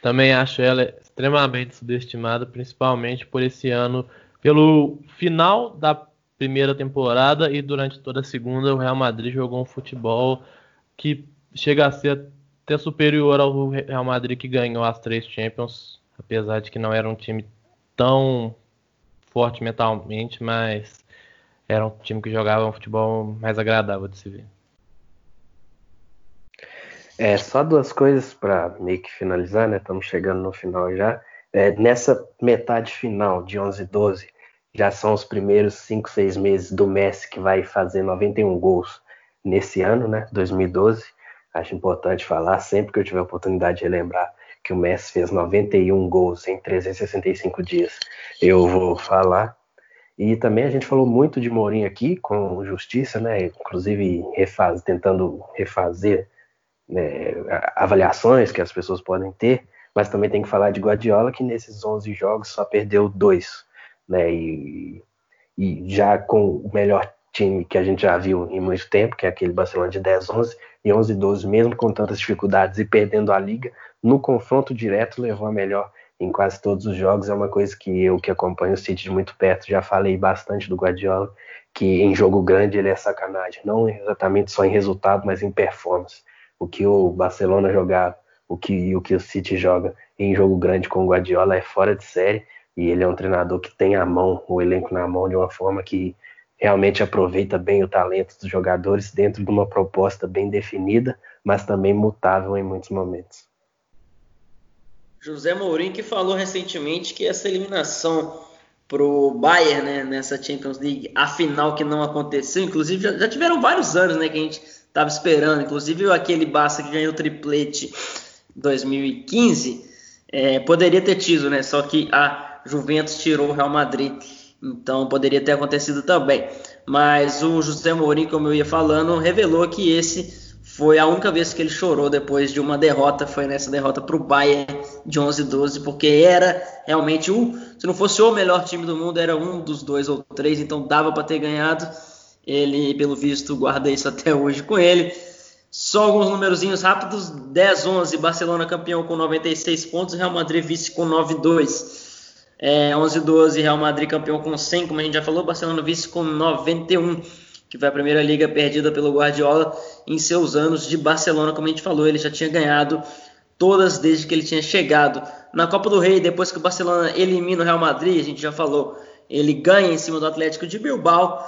Também acho ela extremamente subestimada, principalmente por esse ano, pelo final da primeira temporada e durante toda a segunda, o Real Madrid jogou um futebol que chega a ser até superior ao Real Madrid que ganhou as três Champions, apesar de que não era um time tão forte mentalmente, mas era um time que jogava um futebol mais agradável de se ver. É, só duas coisas para meio que finalizar, né? Estamos chegando no final já. É, nessa metade final de 11 e 12, já são os primeiros 5, 6 meses do Messi que vai fazer 91 gols nesse ano, né? 2012. Acho importante falar, sempre que eu tiver oportunidade de relembrar que o Messi fez 91 gols em 365 dias, eu vou falar. E também a gente falou muito de Mourinho aqui, com justiça, né? Inclusive refaz, tentando refazer né, avaliações que as pessoas podem ter, mas também tem que falar de Guardiola, que nesses 11 jogos só perdeu dois, né? E, e já com o melhor time que a gente já viu em muito tempo, que é aquele Barcelona de 10, 11 e 11, 12, mesmo com tantas dificuldades e perdendo a liga, no confronto direto levou a melhor em quase todos os jogos. É uma coisa que eu que acompanho o City de muito perto já falei bastante do Guardiola, que em jogo grande ele é sacanagem, não exatamente só em resultado, mas em performance o que o Barcelona jogar, o que o que o City joga em jogo grande com o Guardiola é fora de série e ele é um treinador que tem a mão, o elenco na mão de uma forma que realmente aproveita bem o talento dos jogadores dentro de uma proposta bem definida, mas também mutável em muitos momentos. José Mourinho que falou recentemente que essa eliminação pro Bayern, né, nessa Champions League, a final que não aconteceu, inclusive já, já tiveram vários anos, né, que a gente estava esperando. Inclusive aquele Barça que ganhou o triplete 2015 é, poderia ter tido, né? Só que a Juventus tirou o Real Madrid. Então poderia ter acontecido também. Mas o José Mourinho, como eu ia falando, revelou que esse foi a única vez que ele chorou depois de uma derrota. Foi nessa derrota para o Bayern de 11 12, porque era realmente o. Se não fosse o melhor time do mundo, era um dos dois ou três, então dava para ter ganhado. Ele, pelo visto, guarda isso até hoje com ele. Só alguns numerozinhos rápidos: 10, 11, Barcelona campeão com 96 pontos, Real Madrid vice com 9-2. É, 11, 12, Real Madrid campeão com 100, como a gente já falou, Barcelona vice com 91, que foi a primeira liga perdida pelo Guardiola em seus anos de Barcelona, como a gente falou, ele já tinha ganhado todas desde que ele tinha chegado. Na Copa do Rei, depois que o Barcelona elimina o Real Madrid, a gente já falou, ele ganha em cima do Atlético de Bilbao.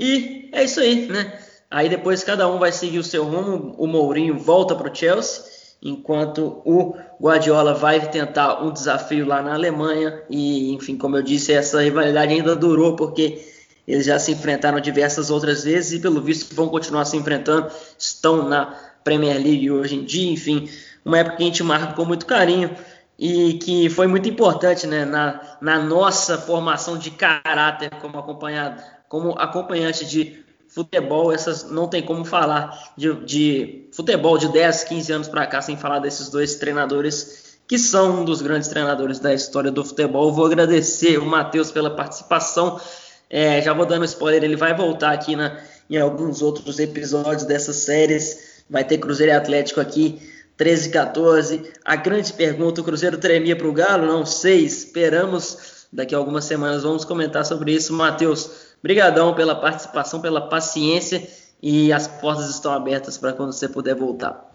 E é isso aí, né? Aí depois cada um vai seguir o seu rumo. O Mourinho volta para o Chelsea, enquanto o Guardiola vai tentar um desafio lá na Alemanha. E, enfim, como eu disse, essa rivalidade ainda durou porque eles já se enfrentaram diversas outras vezes e, pelo visto, vão continuar se enfrentando. Estão na Premier League hoje em dia, enfim, uma época que a gente marca com muito carinho e que foi muito importante né, na, na nossa formação de caráter como acompanhado como acompanhante de futebol, essas não tem como falar de, de futebol de 10, 15 anos para cá sem falar desses dois treinadores que são um dos grandes treinadores da história do futebol. Vou agradecer o Matheus pela participação. É, já vou dando spoiler, ele vai voltar aqui na, em alguns outros episódios dessas séries. Vai ter Cruzeiro e Atlético aqui, 13 e 14. A grande pergunta: o Cruzeiro tremia para o Galo? Não sei, esperamos. Daqui a algumas semanas vamos comentar sobre isso. Matheus, Obrigadão pela participação, pela paciência e as portas estão abertas para quando você puder voltar.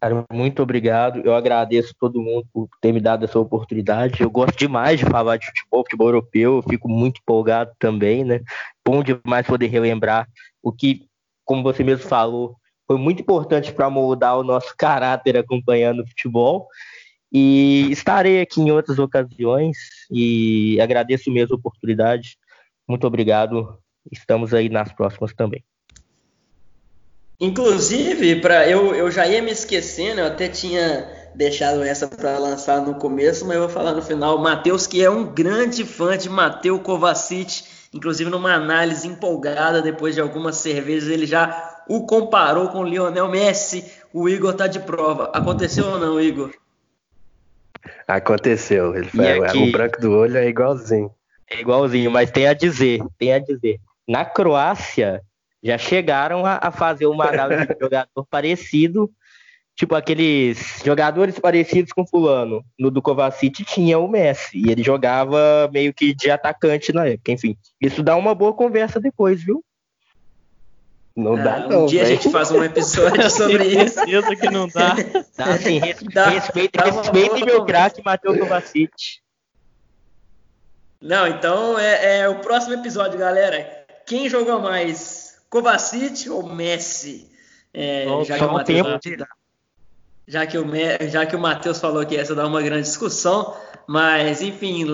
Cara, muito obrigado. Eu agradeço todo mundo por ter me dado essa oportunidade. Eu gosto demais de falar de futebol, futebol europeu. Eu fico muito empolgado também, né? Bom demais poder relembrar o que, como você mesmo falou, foi muito importante para moldar o nosso caráter acompanhando o futebol. E estarei aqui em outras ocasiões e agradeço mesmo a oportunidade. Muito obrigado. Estamos aí nas próximas também. Inclusive, para eu, eu já ia me esquecendo, eu até tinha deixado essa para lançar no começo, mas eu vou falar no final. Matheus, que é um grande fã de Mateu Kovacic, inclusive numa análise empolgada depois de algumas cervejas, ele já o comparou com o Lionel Messi. O Igor tá de prova. Aconteceu ou não, Igor? Aconteceu. Ele foi, aqui, o branco do olho é igualzinho. É igualzinho, mas tem a dizer, tem a dizer. Na Croácia já chegaram a, a fazer uma análise de *laughs* jogador parecido, tipo aqueles jogadores parecidos com fulano. No do Kovacic tinha o Messi e ele jogava meio que de atacante na época. Enfim, isso dá uma boa conversa depois, viu? Não dá, Ah, não. um dia a velho. gente faz um episódio *laughs* sobre isso. certeza que não dá. Dá- *laughs* respeita, uma respeita boa meu craque Matheus Kovacic. Não, então é, é o próximo episódio, galera. Quem jogou mais, Kovacic ou Messi? É, Só- já, que o Matheus, tempo já, que o Me- já que o Matheus falou que essa dá uma grande discussão, mas enfim,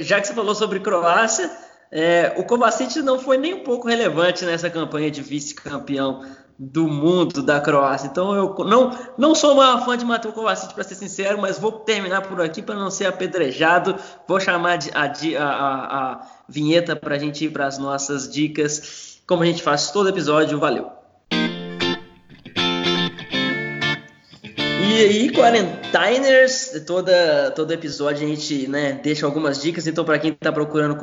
já que você falou sobre Croácia, é, o Kovacic não foi nem um pouco relevante nessa campanha de vice-campeão do mundo da Croácia. Então eu não, não sou o maior fã de Matheus Kovacic, para ser sincero, mas vou terminar por aqui para não ser apedrejado. Vou chamar a, a- a- a vinheta para a gente ir para as nossas dicas, como a gente faz todo episódio. Valeu! E aí, Quarentiners, toda, todo episódio a gente né, deixa algumas dicas. Então, para quem está procurando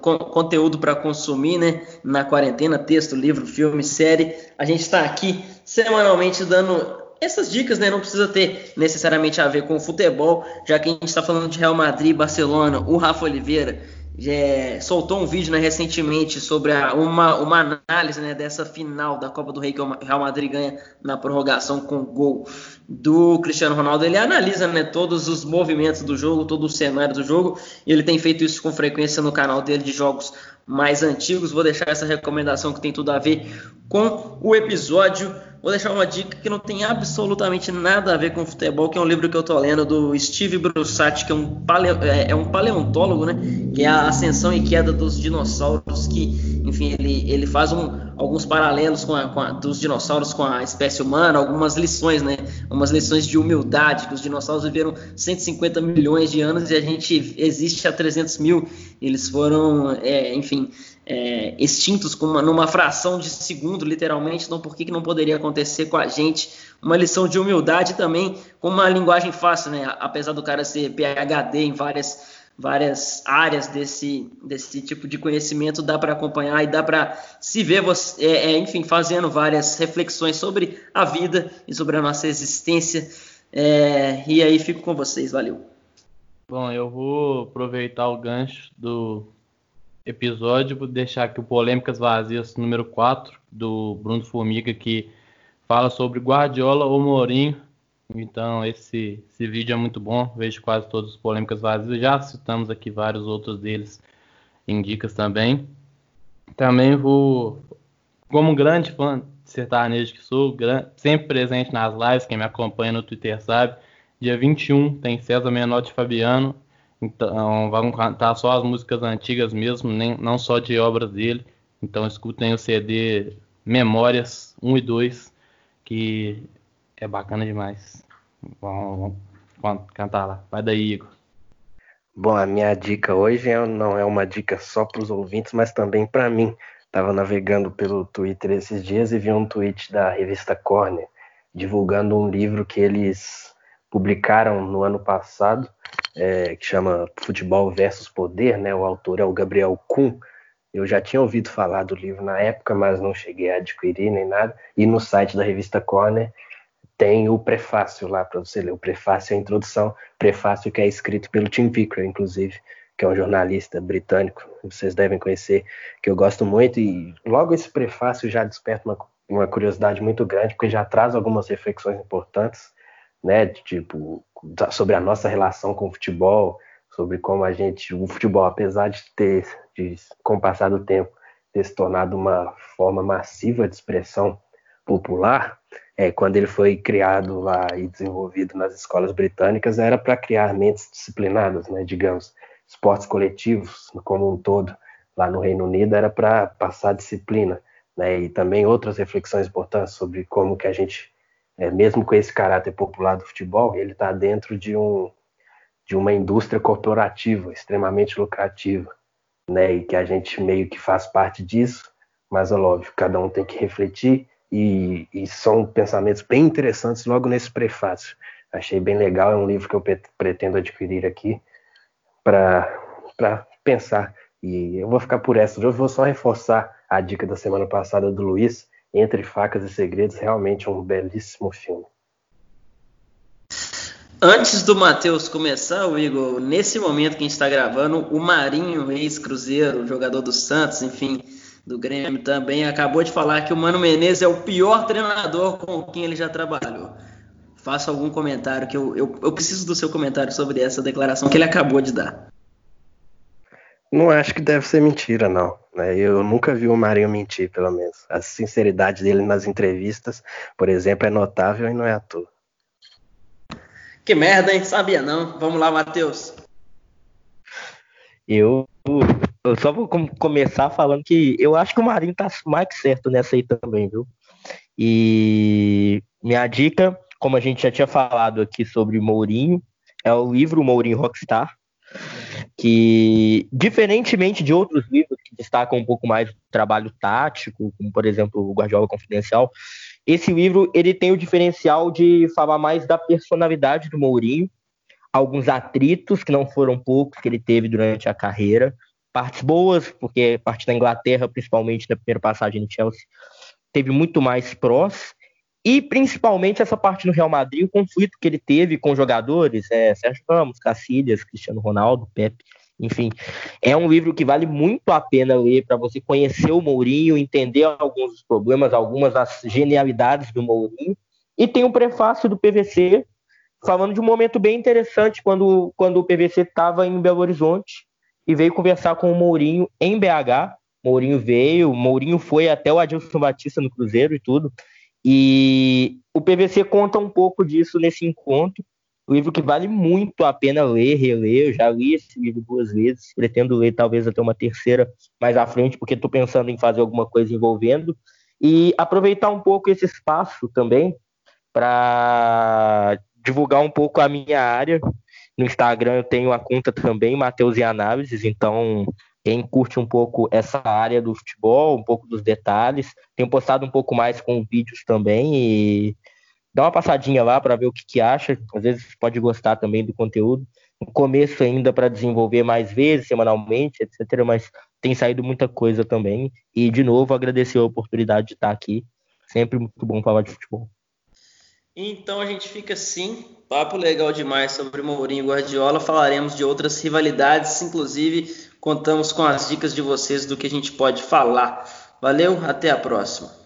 conteúdo para consumir né, na quarentena, texto, livro, filme, série, a gente está aqui semanalmente dando essas dicas. Né, não precisa ter necessariamente a ver com futebol, já que a gente está falando de Real Madrid, Barcelona, o Rafa Oliveira é, soltou um vídeo né, recentemente sobre a- uma, uma análise né, dessa final da Copa do Rei que o Real Madrid ganha na prorrogação com o gol do Cristiano Ronaldo. Ele analisa né, todos os movimentos do jogo, todo o cenário do jogo, e ele tem feito isso com frequência no canal dele de jogos mais antigos. Vou deixar essa recomendação que tem tudo a ver com o episódio. Vou deixar uma dica que não tem absolutamente nada a ver com futebol, que é um livro que eu tô lendo do Steve Brussati, que é um, é- é um paleontólogo, né? Que é a ascensão e queda dos dinossauros, que, enfim, ele, ele faz um- alguns paralelos com a- com a- dos dinossauros com a espécie humana, algumas lições, né? Umas lições de humildade, que os dinossauros viveram 150 milhões de anos e a gente existe há 300 mil. Eles foram, é, enfim, é, extintos com uma- numa fração de segundo, literalmente. Então, por que, que não poderia acontecer com a gente? Uma lição de humildade também, com uma linguagem fácil, né? Apesar do cara ser PhD em várias, várias áreas desse, desse tipo de conhecimento, dá para acompanhar e dá para se ver, você, é, é, enfim, fazendo várias reflexões sobre a vida e sobre a nossa existência. É, e aí, fico com vocês. Valeu. Bom, eu vou aproveitar o gancho do episódio, vou deixar aqui o Polêmicas Vazias número 4, do Bruno Formiga, que fala sobre Guardiola ou Mourinho. Então, esse, esse vídeo é muito bom, vejo quase todos os Polêmicas Vazias, já citamos aqui vários outros deles em dicas também. Também vou, como grande fã de sertanejo que sou, sempre presente nas lives, quem me acompanha no Twitter sabe, Dia 21 tem César Menotti e Fabiano. Então vão cantar só as músicas antigas mesmo, nem, não só de obras dele. Então escutem o CD Memórias 1 e 2, que é bacana demais. Vamos, cantar lá. Vai daí, Igor. Bom, a minha dica hoje é- não é uma dica só para os ouvintes, mas também para mim. Estava navegando pelo Twitter esses dias e vi um tweet da revista Corner divulgando um livro que eles publicaram no ano passado, é, que chama Futebol versus Poder, né? O autor é o Gabriel Kuhn. Eu já tinha ouvido falar do livro na época, mas não cheguei a adquirir nem nada. E no site da revista Corner tem o prefácio lá para você ler. O prefácio é a introdução, prefácio que é escrito pelo Tim Picker, inclusive, que é um jornalista britânico, vocês devem conhecer, que eu gosto muito. E logo esse prefácio já desperta uma, uma curiosidade muito grande, porque já traz algumas reflexões importantes, né? Tipo, sobre a nossa relação com o futebol, sobre como a gente, o futebol, apesar de ter, de, com o passar do tempo, ter se tornado uma forma massiva de expressão popular, é, quando ele foi criado lá e desenvolvido nas escolas britânicas, era para criar mentes disciplinadas, né, digamos, esportes coletivos como um todo. Lá no Reino Unido era para passar disciplina, né, e também outras reflexões importantes sobre como que a gente, é, mesmo com esse caráter popular do futebol, ele está dentro de um de uma indústria corporativa extremamente lucrativa, né, e que a gente meio que faz parte disso, mas é cada um tem que refletir e, e são pensamentos bem interessantes logo nesse prefácio. Achei bem legal, é um livro que eu pretendo adquirir aqui para pensar. E eu vou ficar por essa. Eu vou só reforçar a dica da semana passada do Luiz, Entre Facas e Segredos, realmente um belíssimo filme. Antes do Matheus começar, o Igor, nesse momento que a gente está gravando, o Marinho, ex-Cruzeiro, jogador do Santos, enfim, do Grêmio também acabou de falar que o Mano Menezes é o pior treinador com quem ele já trabalhou. Faça algum comentário que eu, eu, eu preciso do seu comentário sobre essa declaração que ele acabou de dar. Não acho que deve ser mentira, não. Né? Eu nunca vi o Marinho mentir, pelo menos. A sinceridade dele nas entrevistas, por exemplo, é notável e não é à toa. Que merda, hein? Sabia não. Vamos lá, Matheus. Eu, eu só vou começar falando que eu acho que o Marinho tá mais que certo nessa aí também, viu? E minha dica, como a gente já tinha falado aqui sobre Mourinho, é o livro Mourinho Rockstar, que, diferentemente de outros livros que destacam um pouco mais o trabalho tático, como por exemplo o Guardiola Confidencial, esse livro ele tem o diferencial de falar mais da personalidade do Mourinho, alguns atritos que não foram poucos que ele teve durante a carreira, partes boas, porque parte da Inglaterra, principalmente na primeira passagem no Chelsea, teve muito mais prós, e principalmente essa parte no Real Madrid, o conflito que ele teve com jogadores, é, Sérgio Ramos, Cacilhas, Cristiano Ronaldo, Pepe, enfim, é um livro que vale muito a pena ler para você conhecer o Mourinho, entender alguns dos problemas, algumas das genialidades do Mourinho. E tem um prefácio do PVC falando de um momento bem interessante quando, quando o PVC estava em Belo Horizonte e veio conversar com o Mourinho em BH. Mourinho veio, Mourinho foi até o Adilson Batista no Cruzeiro e tudo. E o PVC conta um pouco disso nesse encontro. Livro que vale muito a pena ler, reler. Eu já li esse livro duas vezes. Pretendo ler talvez até uma terceira mais à frente, porque estou pensando em fazer alguma coisa envolvendo. E aproveitar um pouco esse espaço também para divulgar um pouco a minha área. No Instagram eu tenho a conta também, Mateus e Análises, então quem curte um pouco essa área do futebol, um pouco dos detalhes, tenho postado um pouco mais com vídeos também e dá uma passadinha lá para ver o que, que acha. Às vezes pode gostar também do conteúdo. No começo ainda para desenvolver mais vezes, semanalmente, etc. Mas tem saído muita coisa também. E de novo agradecer a oportunidade de estar aqui. Sempre muito bom falar de futebol. Então a gente fica assim, papo legal demais sobre Mourinho e Guardiola. Falaremos de outras rivalidades, inclusive contamos com as dicas de vocês do que a gente pode falar. Valeu, até a próxima.